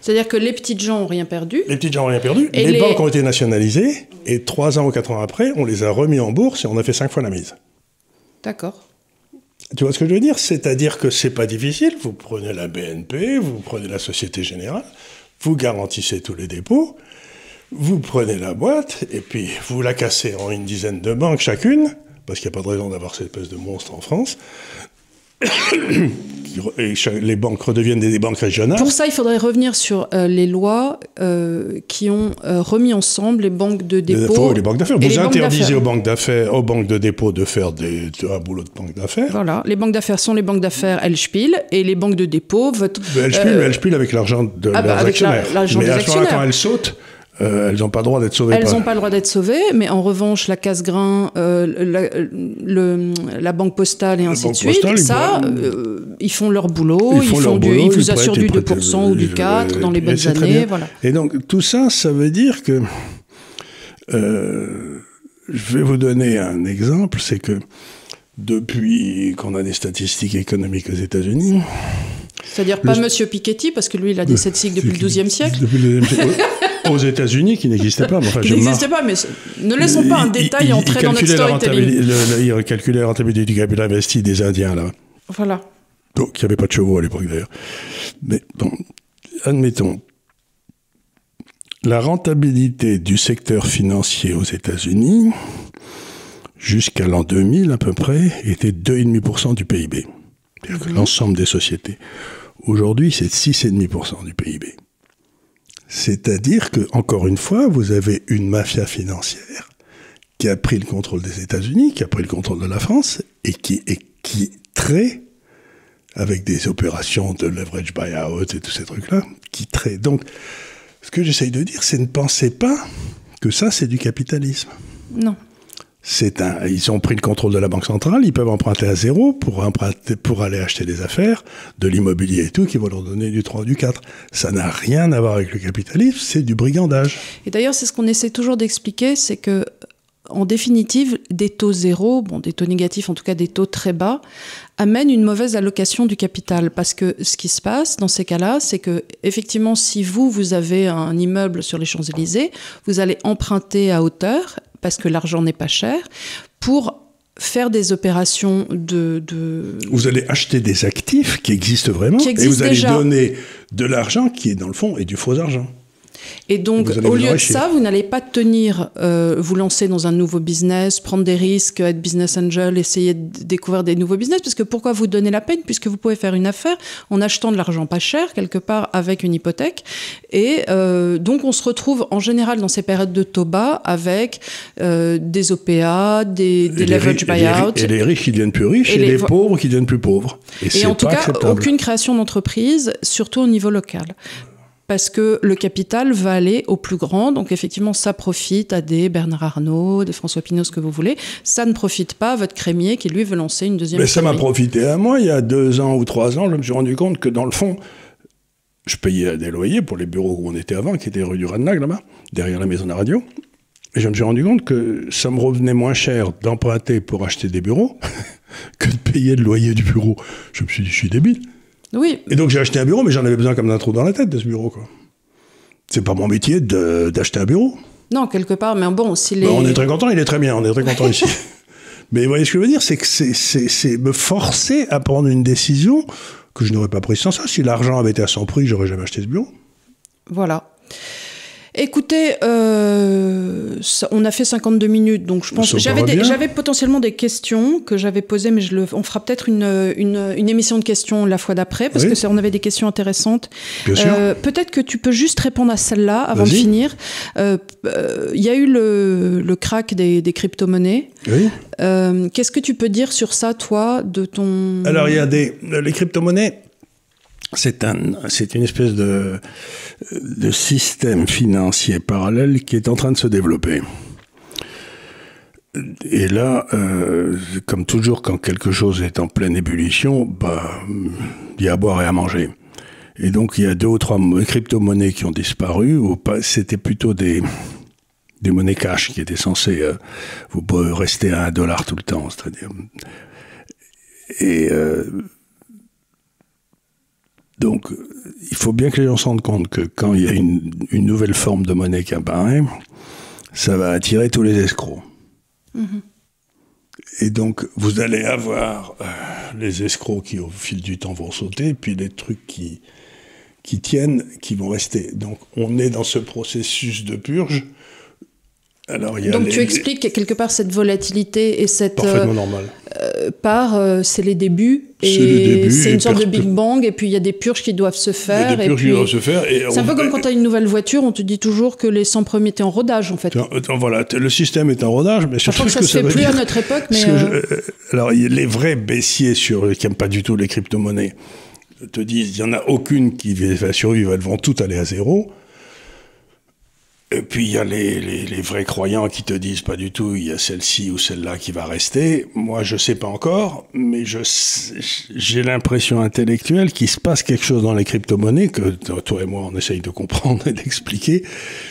C'est-à-dire que les petites gens n'ont rien perdu. Les petites gens n'ont rien perdu. Les, les, banques ont été nationalisées. Et trois ans ou quatre ans après, on les a remis en bourse et on a fait cinq fois la mise. D'accord. Tu vois ce que je veux dire? C'est-à-dire que c'est pas difficile. Vous prenez la BNP, vous prenez la Société Générale, vous garantissez tous les dépôts, vous prenez la boîte et puis vous la cassez en une dizaine de banques chacune parce qu'il n'y a pas de raison d'avoir cette espèce de monstre en France. Et les banques redeviennent des, banques régionales. Pour ça, il faudrait revenir sur euh, les lois euh, qui ont euh, remis ensemble les banques de dépôt et les banques d'affaires. Vous interdisez aux banques d'affaires, aux banques de dépôt de faire des, un boulot de banque d'affaires. Voilà, les banques d'affaires sont les banques d'affaires Elspiel et les banques de dépôt. Votre, Elspiel, avec l'argent de ah bah, actionnaires. mais à ce moment-là, quand elles sautent, euh, elles n'ont pas le droit d'être sauvées. Elles n'ont pas le droit d'être sauvées, mais en revanche, la casse-grain, euh, la, le, la, banque postale et ainsi de suite, ça, euh, ils font leur boulot, ils, font du, ils vous assurent du 2% ou du 4% dans les bonnes années. Voilà. Et donc, tout ça, ça veut dire que. je vais vous donner un exemple, c'est que depuis qu'on a des statistiques économiques aux États-Unis, c'est-à-dire pas Monsieur Piketty, parce que lui, il a des statistiques depuis le XIIe siècle. Depuis le siècle. aux États-Unis qui n'existaient pas. enfin, qui n'existaient pas, mais ne laissons pas un détail entrer dans notre storytelling. Il calculait la rentabilité du capital investi des Indiens, là. Voilà. Donc, il n'y avait pas de chevaux à l'époque, d'ailleurs. Mais bon, admettons, la rentabilité du secteur financier aux États-Unis, jusqu'à l'an 2000 à peu près, était 2,5% du PIB. C'est-à-dire que mhm. l'ensemble des sociétés. Aujourd'hui, c'est 6,5% du PIB. C'est-à-dire que, encore une fois, vous avez une mafia financière qui a pris le contrôle des États-Unis, qui a pris le contrôle de la France, et qui, et qui traite avec des opérations de leverage buyout et tous ces trucs-là, qui traite. Donc, ce que j'essaye de dire, c'est ne pensez pas que ça, c'est du capitalisme. Non un, ils ont pris le contrôle de la banque centrale, ils peuvent emprunter à zéro pour emprunter, pour aller acheter des affaires, de l'immobilier et tout, qui vont leur donner du 3 du 4. Ça n'a rien à voir avec le capitalisme, c'est du brigandage. Et d'ailleurs, c'est ce qu'on essaie toujours d'expliquer, c'est que en définitive, des taux zéro, bon, des taux négatifs, en tout cas des taux très bas, amènent une mauvaise allocation du capital. Parce que ce qui se passe dans ces cas-là, c'est que, effectivement, si vous, vous avez un immeuble sur les Champs-Élysées, vous allez emprunter à hauteur parce que l'argent n'est pas cher, pour faire des opérations de, Vous allez acheter des actifs qui existent vraiment et vous allez donner de l'argent qui est dans le fond et du faux argent. Et donc, au lieu de ça, vous n'allez pas tenir, euh, vous lancer dans un nouveau business, prendre des risques, être business angel, essayer de découvrir des nouveaux business, parce que pourquoi vous donner la peine, puisque vous pouvez faire une affaire en achetant de l'argent pas cher, quelque part, avec une hypothèque. Et euh, donc, on se retrouve en général dans ces périodes de taux bas avec euh, des OPA, des, des leverage buyouts. Et les riches qui deviennent plus riches et, les, pauvres qui deviennent plus pauvres. Et, et en tout cas, aucune création d'entreprise, surtout au niveau local parce que le capital va aller au plus grand. Donc effectivement, ça profite à des Bernard Arnault, des François Pinault, ce que vous voulez. Ça ne profite pas à votre crémier qui, lui, veut lancer une deuxième Mais ça m'a profité à moi. Il y a deux ans ou trois ans, je me suis rendu compte que dans le fond, je payais des loyers pour les bureaux où on était avant, qui étaient rue du Radnag, là-bas, derrière la maison de la radio. Et je me suis rendu compte que ça me revenait moins cher d'emprunter pour acheter des bureaux que de payer le loyer du bureau. Je me suis dit, je suis débile. Oui. Et donc j'ai acheté un bureau, mais j'en avais besoin comme d'un trou dans la tête de ce bureau, quoi. C'est pas mon métier d'acheter un bureau. Non, quelque part, mais bon, s'il est. on est très content, il est très bien, on est très content ici. Mais vous voyez ce que je veux dire, c'est que c'est me forcer à prendre une décision que je n'aurais pas prise sans ça. Si l'argent avait été à son prix, j'aurais jamais acheté ce bureau. Voilà. Écoutez, euh, on a fait 52 minutes, donc je pense. J'avais potentiellement des questions que j'avais posées, mais je le, on fera peut-être une, une, émission de questions la fois d'après, parce que on avait des questions intéressantes. Euh, peut-être que tu peux juste répondre à celle-là avant de finir. Euh, il y a eu le, le crack des, des crypto-monnaies. Oui. Qu'est-ce que tu peux dire sur ça, toi, de ton. Alors, il y a des. Les crypto-monnaies c'est un, c'est une espèce de, de système financier parallèle qui est en train de se développer. Et là, euh, comme toujours, quand quelque chose est en pleine ébullition, bah, il y a à boire et à manger. Et donc, il y a deux ou trois crypto-monnaies qui ont disparu, c'était plutôt des, des monnaies cash qui étaient censées, euh, vous rester à un dollar tout le temps, c'est-à-dire. Et, euh, donc, il faut bien que les gens se rendent compte que quand il y a une, nouvelle forme de monnaie qui apparaît, ça va attirer tous les escrocs. Mhm. Et donc, vous allez avoir euh, les escrocs qui, au fil du temps, vont sauter, puis les trucs qui, qui tiennent, qui vont rester. Donc, on est dans ce processus de purge Alors, Donc tu expliques quelque part cette volatilité et cette... Parfaitement normal. Euh, par, euh, c'est les débuts. Et c'est une sorte de Big Bang, et puis il y a des purges qui doivent se faire. Il y a des purges qui doivent se faire. C'est un peu comme quand tu as une nouvelle voiture, on te dit toujours que les 100 premiers étaient en rodage, en fait. Voilà, le système est en rodage, mais surtout. Je crois que ça ne se fait plus à notre époque, mais. Euh, alors, les vrais baissiers sur, qui n'aiment pas du tout les crypto-monnaies te disent il n'y en a aucune qui va survivre, elles vont toutes aller à zéro. Et puis il y a les, les, vrais croyants qui te disent pas du tout, il y a celle-ci ou celle-là qui va rester. Moi, je sais pas encore, mais je j'ai l'impression intellectuelle qu'il se passe quelque chose dans les crypto-monnaies que toi et moi on essaye de comprendre et d'expliquer,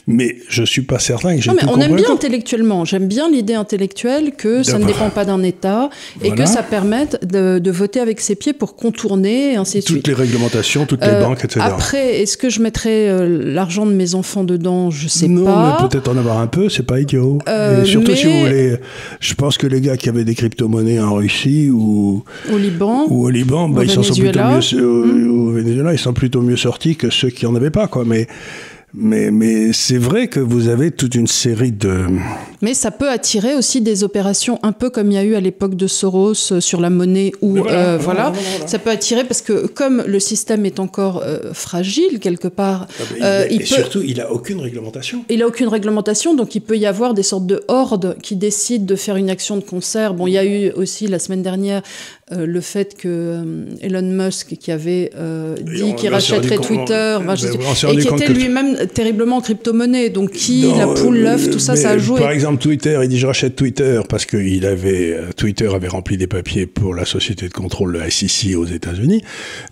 mais je suis pas certain que j'ai. Non, mais on aime bien intellectuellement. J'aime bien l'idée intellectuelle que ça ne dépend pas d'un État et que ça permette de, de, voter avec ses pieds pour contourner et ainsi de suite. Toutes les réglementations, toutes les euh, banques, etc. Après, est-ce que je mettrais euh, l'argent de mes enfants dedans? Je sais non, mais peut-être en avoir un peu, c'est pas idiot. Euh, et surtout si vous voulez, je pense que les gars qui avaient des crypto-monnaies en Russie ou au Liban, ou au Liban, bah, ils sont plutôt mieux, au Venezuela, ils sont plutôt mieux sortis que ceux qui en avaient pas, quoi. Mais mais, mais c'est vrai que vous avez toute une série de... Mais ça peut attirer aussi des opérations un peu comme il y a eu à l'époque de Soros euh, sur la monnaie ou voilà, voilà, ça peut attirer parce que comme le système est encore euh, fragile quelque part, ah ben, euh, il, surtout il a aucune réglementation. Il a aucune réglementation donc il peut y avoir des sortes de hordes qui décident de faire une action de concert. Bon, il y a eu aussi la semaine dernière euh, le fait que euh, Elon Musk, qui avait euh, dit qu'il rachèterait Twitter, ben, et qui était lui-même terriblement crypto-monnaie, donc qui, la poule, l'œuf, tout ça, ça a joué. Par exemple, Twitter, il dit je rachète Twitter parce que il avait, Twitter avait rempli des papiers pour la société de contrôle, le SEC aux États-Unis,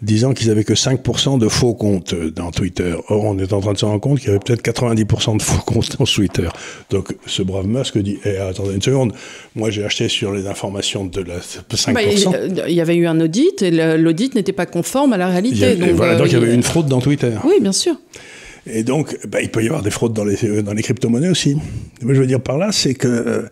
disant qu'ils avaient que 5% de faux comptes dans Twitter. Or, on est en train de se rendre compte qu'il y avait peut-être 90% de faux comptes dans Twitter. Donc, ce brave Musk dit eh, attendez une seconde, moi j'ai acheté sur les informations de la 5% il y avait eu un audit et l'audit n'était pas conforme à la réalité. Donc, voilà, donc il y avait une fraude dans Twitter. Oui, bien sûr. Et donc, bah, il peut y avoir des fraudes dans les, dans les crypto-monnaies aussi. Mais je veux dire par là, c'est que.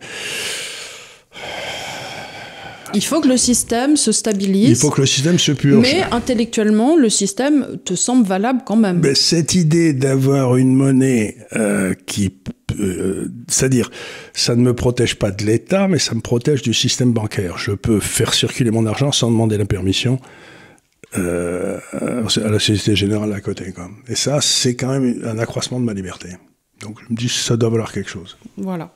Il faut que le système se stabilise. Il faut que le système se purge. Mais intellectuellement, le système te semble valable quand même. Mais cette idée d'avoir une monnaie euh, qui euh, c'est-à-dire, ça ne me protège pas de l'État, mais ça me protège du système bancaire. Je peux faire circuler mon argent sans demander la permission euh, à la Société Générale à côté. Et ça, c'est quand même un accroissement de ma liberté. Donc je me dis, ça doit valoir quelque chose. Voilà.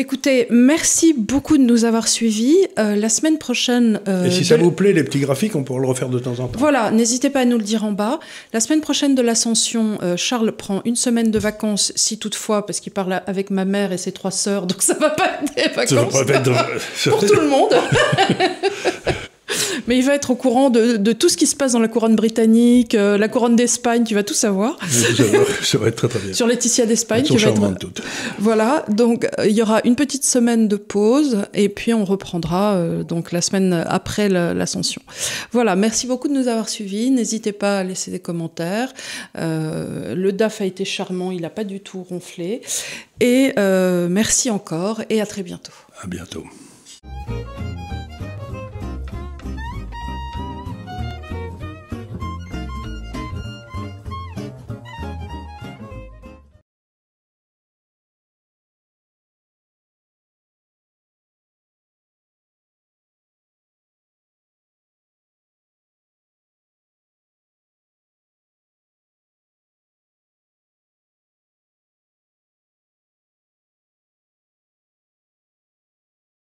Écoutez, merci beaucoup de nous avoir suivis. Euh, la semaine prochaine. Euh, et si ça vous plaît, les petits graphiques, on pourra le refaire de temps en temps. Voilà, n'hésitez pas à nous le dire en bas. La semaine prochaine de l'Ascension, euh, Charles prend une semaine de vacances, si toutefois, parce qu'il parle avec ma mère et ses trois sœurs, donc ça va pas être des vacances ça va pas être... pour tout le monde. Mais il va être au courant de, tout ce qui se passe dans la couronne britannique, euh, la couronne d'Espagne, tu vas tout savoir. Ça va être très très bien. Sur Laetitia d'Espagne. tu vas être... toutes. Voilà, donc euh, il y aura une petite semaine de pause et puis on reprendra euh, donc la semaine après l'ascension. Voilà, merci beaucoup de nous avoir suivis. N'hésitez pas à laisser des commentaires. le DAF a été charmant, il n'a pas du tout ronflé. Et merci encore et à très bientôt. À bientôt.